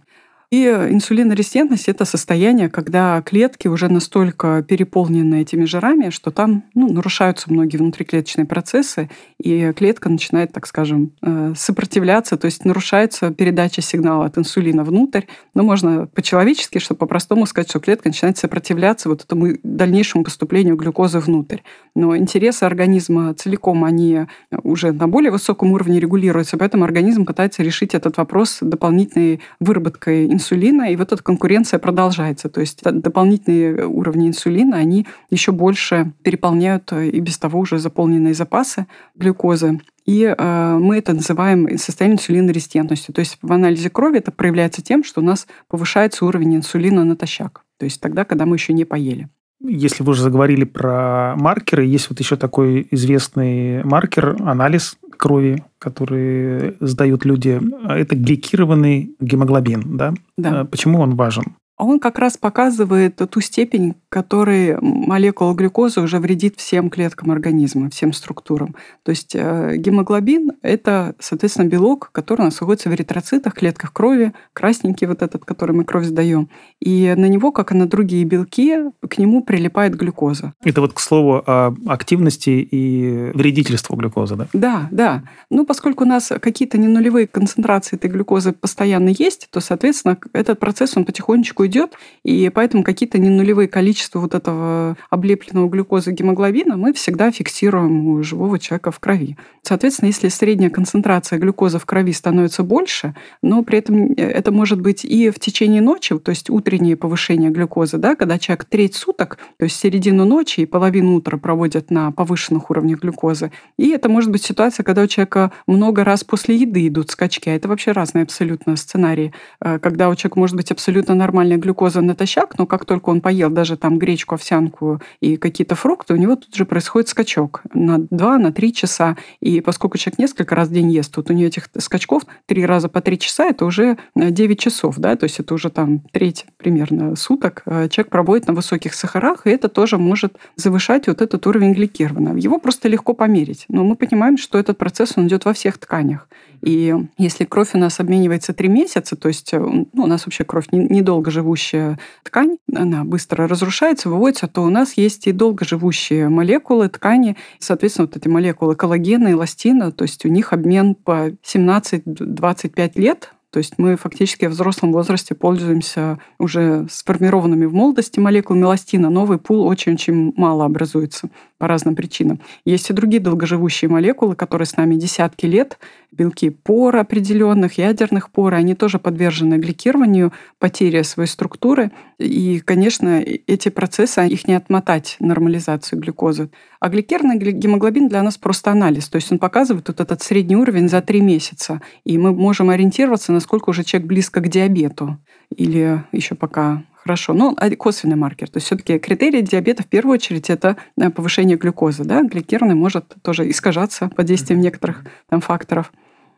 И инсулинорезистентность – это состояние, когда клетки уже настолько переполнены этими жирами, что там ну, нарушаются многие внутриклеточные процессы, и клетка начинает, так скажем, э, сопротивляться, то есть нарушается передача сигнала от инсулина внутрь. Но можно по-человечески, чтобы по-простому сказать, что клетка начинает сопротивляться вот этому дальнейшему поступлению глюкозы внутрь. Но интересы организма целиком, они уже на более высоком уровне регулируются, поэтому организм пытается решить этот вопрос дополнительной выработкой инсулина, и вот эта конкуренция продолжается. То есть дополнительные уровни инсулина, они еще больше переполняют э, и без того уже заполненные запасы глюкозы. И э, мы это называем состояние инсулинорезистентностью. То есть в анализе крови это проявляется тем, что у нас повышается уровень инсулина натощак. То есть тогда, когда мы еще не поели. Если вы уже заговорили про маркеры, есть вот еще такой известный маркер, анализ крови, который сдают люди. Это гликированный гемоглобин, да? Да. Почему он важен? А он как раз показывает ту степень, которой молекула глюкозы уже вредит всем клеткам организма, всем структурам. То есть э, гемоглобин – это, соответственно, белок, который у нас находится в эритроцитах, клетках крови, красненький вот этот, который мы кровь сдаем. И на него, как и на другие белки, к нему прилипает глюкоза. Это вот к слову о активности и вредительству глюкозы, да? Да, да. Ну, поскольку у нас какие-то не нулевые концентрации этой глюкозы постоянно есть, то, соответственно, этот процесс, он потихонечку уйдет, и поэтому какие-то не нулевые количества вот этого облепленного глюкозы гемоглобина мы всегда фиксируем у живого человека в крови. Соответственно, если средняя концентрация глюкозы в крови становится больше, но при этом э, это может быть и в течение ночи, то есть утреннее повышение глюкозы, да, когда человек треть суток, то есть середину ночи и половину утра проводят на повышенных уровнях глюкозы. И это может быть ситуация, когда у человека много раз после еды идут скачки. А это вообще разные абсолютно сценарии. Э, когда у человека может быть абсолютно нормальная глюкоза натощак, но как только он поел даже там гречку, овсянку и какие-то фрукты, у него тут же происходит скачок на 2, на 3 часа. И поскольку человек несколько раз в день ест, тут у него этих скачков 3 раза по 3 часа, это уже 9 часов, да, то есть это уже там треть примерно суток э, человек проводит на высоких сахарах, и это тоже может завышать вот этот уровень гликированного. Его просто легко померить. Но мы понимаем, что этот процесс, он идет во всех тканях. И если кровь у нас обменивается 3 месяца, то есть э, ну, у нас вообще кровь недолго живущая живущая ткань, она быстро разрушается, выводится, то у нас есть и долгоживущие молекулы ткани. Соответственно, вот эти молекулы коллагена, эластина, то есть у них обмен по 17-25 лет, то есть мы фактически в взрослом возрасте пользуемся уже сформированными в молодости молекулами эластина. Новый пул очень-очень мало образуется по разным причинам. Есть и другие долгоживущие молекулы, которые с нами десятки лет, белки пор определенных, ядерных пор, они тоже подвержены гликированию, потере своей структуры. И, конечно, эти процессы, их не отмотать, нормализацию глюкозы. А гликированный гемоглобин для нас просто анализ. То есть он показывает вот этот средний уровень за три месяца. И мы можем ориентироваться, насколько уже человек близко к диабету. Или еще пока Хорошо. Ну, а косвенный маркер. То есть все-таки критерий диабета в первую очередь это э, повышение глюкозы. Да? Гликированный может тоже искажаться под действием некоторых там, факторов.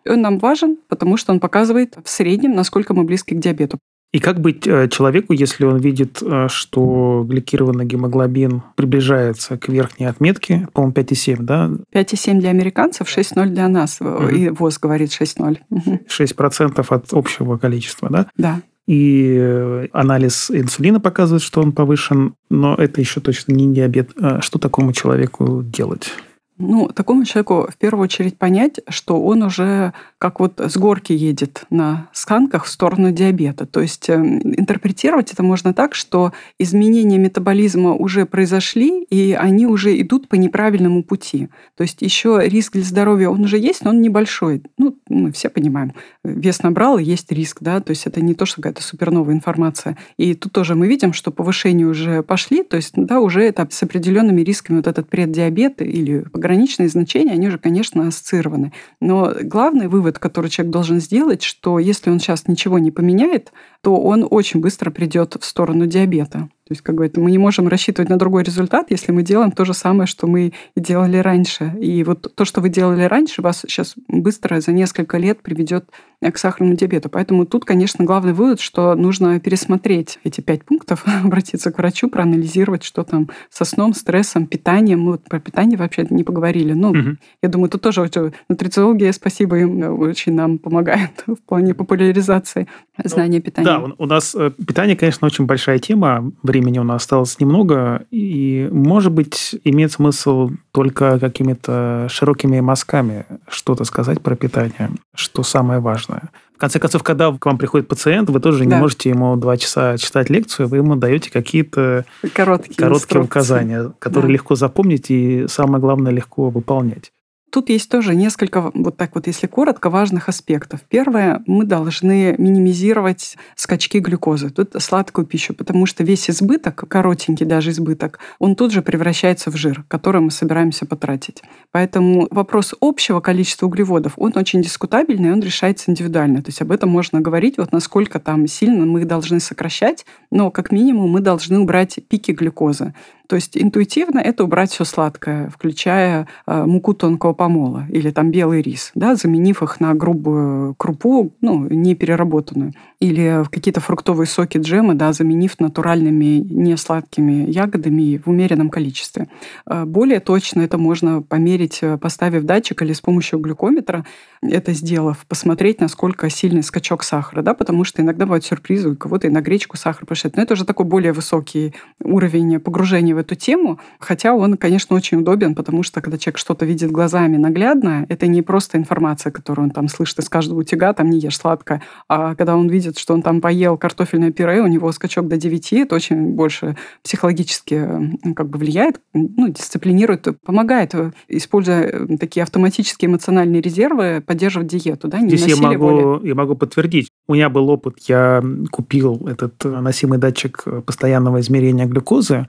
И он нам важен, потому что он показывает в среднем, насколько мы близки к диабету. И как быть э, человеку, если он видит, э, что гликированный гемоглобин приближается к верхней отметке, по-моему, 5,7, да? 5,7 для американцев, 6,0 для нас. Угу. И ВОЗ говорит 6,0 угу. 6% от общего количества, да? Да и э, анализ инсулина показывает, что он повышен, но это еще точно не диабет. А что такому человеку делать? Ну, такому человеку в первую очередь понять, что он уже как вот с горки едет на сканках в сторону диабета. То есть эм, интерпретировать это можно так, что изменения метаболизма уже произошли, и они уже идут по неправильному пути. То есть еще риск для здоровья, он уже есть, но он небольшой. Ну, мы все понимаем, вес набрал, есть риск, да, то есть это не то, что какая-то суперновая информация. И тут тоже мы видим, что повышения уже пошли, то есть, да, уже это с определенными рисками вот этот преддиабет или пограничные значения, они уже, конечно, ассоциированы. Но главный вывод, который человек должен сделать, что если он сейчас ничего не поменяет, то он очень быстро придет в сторону диабета. То есть, как говорится, мы не можем рассчитывать на другой результат, если мы делаем то же самое, что мы делали раньше. И вот то, что вы делали раньше, вас сейчас быстро за несколько лет приведет к сахарному диабету. Поэтому тут, конечно, главный вывод, что нужно пересмотреть эти пять пунктов, <laughs> обратиться к врачу, проанализировать, что там со сном, стрессом, питанием. Мы вот про питание вообще не поговорили. Ну, угу. я думаю, тут тоже нутрициологи, спасибо им, очень нам помогают <laughs> в плане популяризации ну, знания питания. Да, у нас э, питание, конечно, очень большая тема. Времени у нас осталось немного. И, может быть, имеет смысл только какими-то широкими мазками что-то сказать про питание, что самое важное. В конце концов, когда к вам приходит пациент, вы тоже да. не можете ему два часа читать лекцию, вы ему даете какие-то короткие, короткие указания, которые да. легко запомнить и, самое главное, легко выполнять. Тут есть тоже несколько, вот так вот, если коротко, важных аспектов. Первое, мы должны минимизировать скачки глюкозы, тут сладкую пищу, потому что весь избыток, коротенький даже избыток, он тут же превращается в жир, который мы собираемся потратить. Поэтому вопрос общего количества углеводов, он очень дискутабельный, он решается индивидуально. То есть об этом можно говорить, вот насколько там сильно мы их должны сокращать, но как минимум мы должны убрать пики глюкозы. То есть интуитивно это убрать все сладкое, включая э, муку тонкого помола или там белый рис, да, заменив их на грубую крупу, ну, не переработанную. Или какие-то фруктовые соки, джемы, да, заменив натуральными несладкими ягодами в умеренном количестве. Э, более точно это можно померить, э, поставив датчик или с помощью глюкометра, это сделав, посмотреть, насколько сильный скачок сахара, да, потому что иногда бывают сюрпризы, у кого-то и на гречку сахар повышает. Но это уже такой более высокий уровень погружения в эту тему, хотя он, конечно, очень удобен, потому что когда человек что-то видит глазами наглядно, это не просто информация, которую он там слышит из каждого утюга, там не ешь сладкое, а когда он видит, что он там поел картофельное пюре, у него скачок до 9, это очень больше психологически как бы влияет, ну, дисциплинирует, помогает, э, используя э, такие автоматические эмоциональные резервы, поддерживать диету, да, не Здесь я могу, я могу подтвердить. У меня был опыт, я купил этот носимый датчик постоянного измерения глюкозы,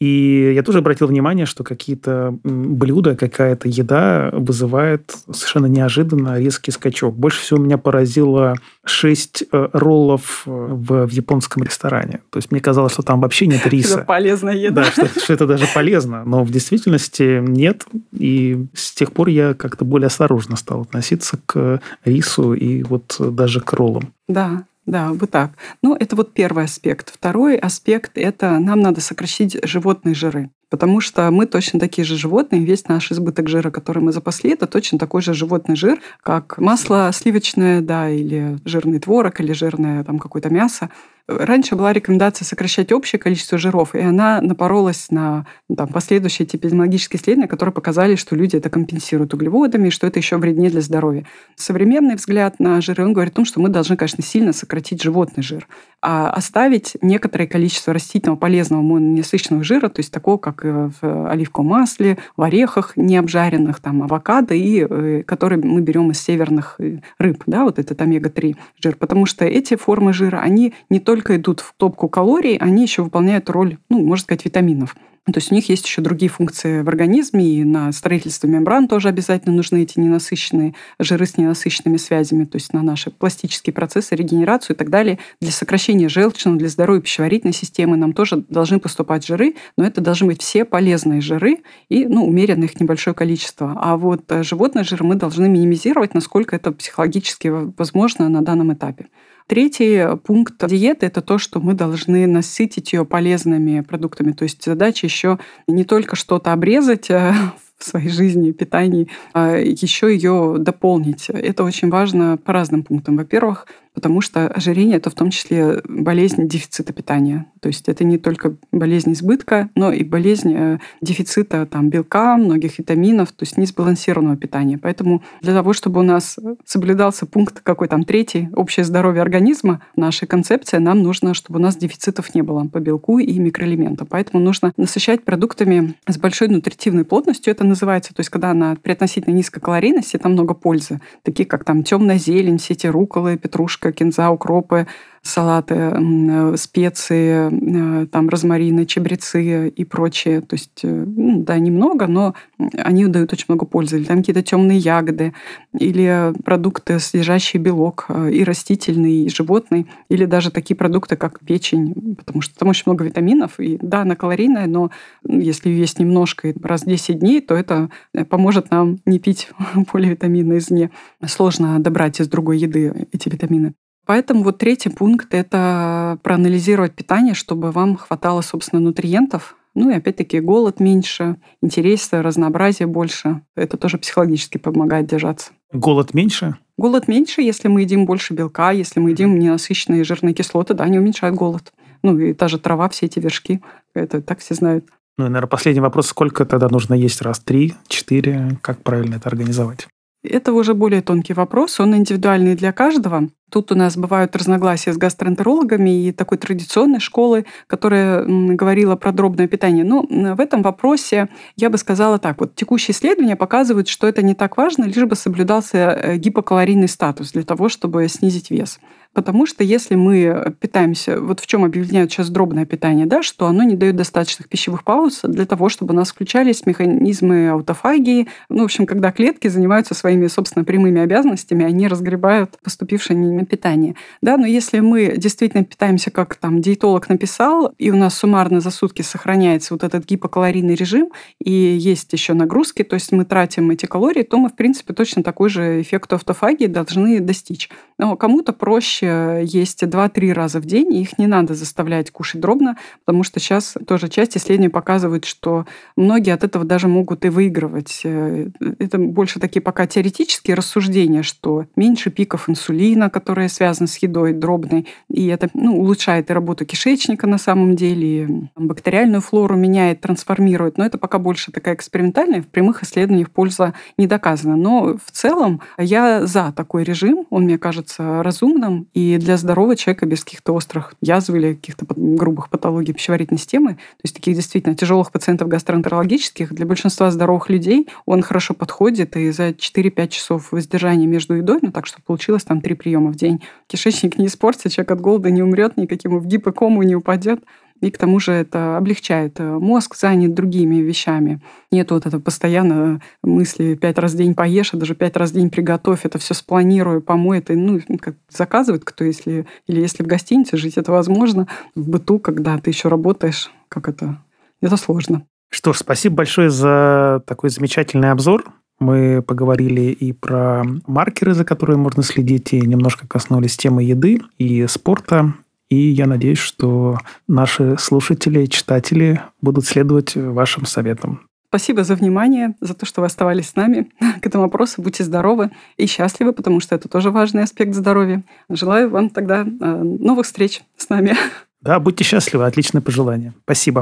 и я тоже обратил внимание, что какие-то блюда, какая-то еда вызывает совершенно неожиданно резкий скачок. Больше всего меня поразило 6 э, роллов э, в, в японском ресторане. То есть мне казалось, что там вообще нет риса. Это полезная еда. Да, что, что это даже полезно. Но в действительности нет. И с тех пор я как-то более осторожно стал относиться к рису и вот даже к роллам. Да, да, вот так. Ну, это вот первый аспект. Второй аспект – это нам надо сокращить животные жиры. Потому что мы точно такие же животные, весь наш избыток жира, который мы запасли, это точно такой же животный жир, как масло сливочное, да, или жирный творог, или жирное там какое-то мясо. Раньше была рекомендация сокращать общее количество жиров, и она напоролась на ну, там, последующие эпидемиологические исследования, которые показали, что люди это компенсируют углеводами, и что это еще вреднее для здоровья. Современный взгляд на жиры, он говорит о том, что мы должны, конечно, сильно сократить животный жир, а оставить некоторое количество растительного полезного мононенасыщенного жира, то есть такого, как в оливковом масле, в орехах необжаренных, там, авокадо, и э, которые мы берем из северных э, рыб, да, вот этот омега-3 жир, потому что эти формы жира, они не только только идут в топку калорий, они еще выполняют роль, ну, можно сказать, витаминов. То есть у них есть еще другие функции в организме, и на строительство мембран тоже обязательно нужны эти ненасыщенные жиры с ненасыщенными связями, то есть на наши пластические процессы, регенерацию и так далее. Для сокращения желчного, для здоровья пищеварительной системы нам тоже должны поступать жиры, но это должны быть все полезные жиры и ну, умеренно их небольшое количество. А вот э, животные жиры мы должны минимизировать, насколько это психологически возможно на данном этапе. Третий пункт диеты – это то, что мы должны насытить ее полезными продуктами. То есть задача еще не только что-то обрезать э, в своей жизни, питании, а еще ее дополнить. Это очень важно по разным пунктам. Во-первых, потому что ожирение – это в том числе болезнь дефицита питания. То есть это не только болезнь избытка, но и болезнь э, дефицита там, белка, многих витаминов, то есть несбалансированного питания. Поэтому для того, чтобы у нас соблюдался пункт какой там третий, общее здоровье организма, нашей концепции, нам нужно, чтобы у нас дефицитов не было по белку и микроэлементам. Поэтому нужно насыщать продуктами с большой нутритивной плотностью, это называется. То есть когда она при относительно низкой калорийности, там много пользы, такие как там темная зелень, все эти руколы, петрушка, кинза, укропы, салаты, э, специи, э, там розмарины, чабрецы и прочее. То есть, э, ну, да, немного, но они дают очень много пользы. Или там какие-то темные ягоды, или продукты, содержащие белок и растительный, и животный, или даже такие продукты, как печень, потому что там очень много витаминов. И да, она калорийная, но если есть немножко раз в 10 дней, то это поможет нам не пить <laughs> поливитамины извне. Сложно добрать из другой еды эти витамины. Поэтому вот третий пункт – это проанализировать питание, чтобы вам хватало, собственно, нутриентов, ну и опять-таки голод меньше, интерес, разнообразие больше. Это тоже психологически помогает держаться. Голод меньше? Голод меньше, если мы едим больше белка, если мы едим ненасыщенные жирные кислоты, да, они уменьшают голод. Ну и та же трава, все эти вершки, это так все знают. Ну и, наверное, последний вопрос. Сколько тогда нужно есть раз? Три, четыре? Как правильно это организовать? Это уже более тонкий вопрос, он индивидуальный для каждого. Тут у нас бывают разногласия с гастроэнтерологами и такой традиционной школы, которая говорила про дробное питание. Но в этом вопросе я бы сказала так. Вот текущие исследования показывают, что это не так важно, лишь бы соблюдался э, гипокалорийный статус для того, чтобы снизить вес. Потому что если мы питаемся, вот в чем объединяют сейчас дробное питание, да, что оно не дает достаточных пищевых пауз для того, чтобы у нас включались механизмы аутофагии. Ну, в общем, когда клетки занимаются своими, собственно, прямыми обязанностями, они разгребают поступившее на питание. Да, но если мы действительно питаемся, как там диетолог написал, и у нас суммарно за сутки сохраняется вот этот гипокалорийный режим, и есть еще нагрузки, то есть мы тратим эти калории, то мы, в принципе, точно такой же эффект автофагии должны достичь. Но кому-то проще есть 2-3 раза в день, и их не надо заставлять кушать дробно, потому что сейчас тоже часть исследований показывает, что многие от этого даже могут и выигрывать. Э, это больше такие пока теоретические рассуждения, что меньше пиков инсулина, которые связаны с едой дробной, и это ну, улучшает и работу кишечника на самом деле, и бактериальную флору меняет, трансформирует. Но это пока больше такая экспериментальная, в прямых исследованиях польза не доказана. Но в целом я за такой режим, он мне кажется разумным, и для здорового человека без каких-то острых язв или каких-то грубых патологий пищеварительной системы, то есть таких действительно тяжелых пациентов гастроэнтерологических, для большинства здоровых людей он хорошо подходит, и за 4-5 часов воздержания между едой, ну так, что получилось там три приема в день, кишечник не испортится, человек от голода не умрет никаким, в гипокому не упадет. И к тому же это облегчает. Э, мозг занят другими вещами. Нет вот этого постоянно мысли пять раз в день поешь, а даже пять раз в день приготовь. Это все спланирую, помой. Это ну, как заказывает кто, если... Или если в гостинице жить, это возможно. В быту, когда ты еще работаешь, как это... Это сложно. Что ж, спасибо большое за такой замечательный обзор. Мы поговорили и про маркеры, за которые можно следить, и немножко коснулись темы еды и спорта. И я надеюсь, что наши слушатели, читатели будут следовать вашим советам. Спасибо за внимание, за то, что вы оставались с нами <laughs> к этому вопросу. Будьте здоровы и счастливы, потому что это тоже важный аспект здоровья. Желаю вам тогда э, новых встреч с нами. <laughs> Да, будьте счастливы. Отличное пожелание. Спасибо.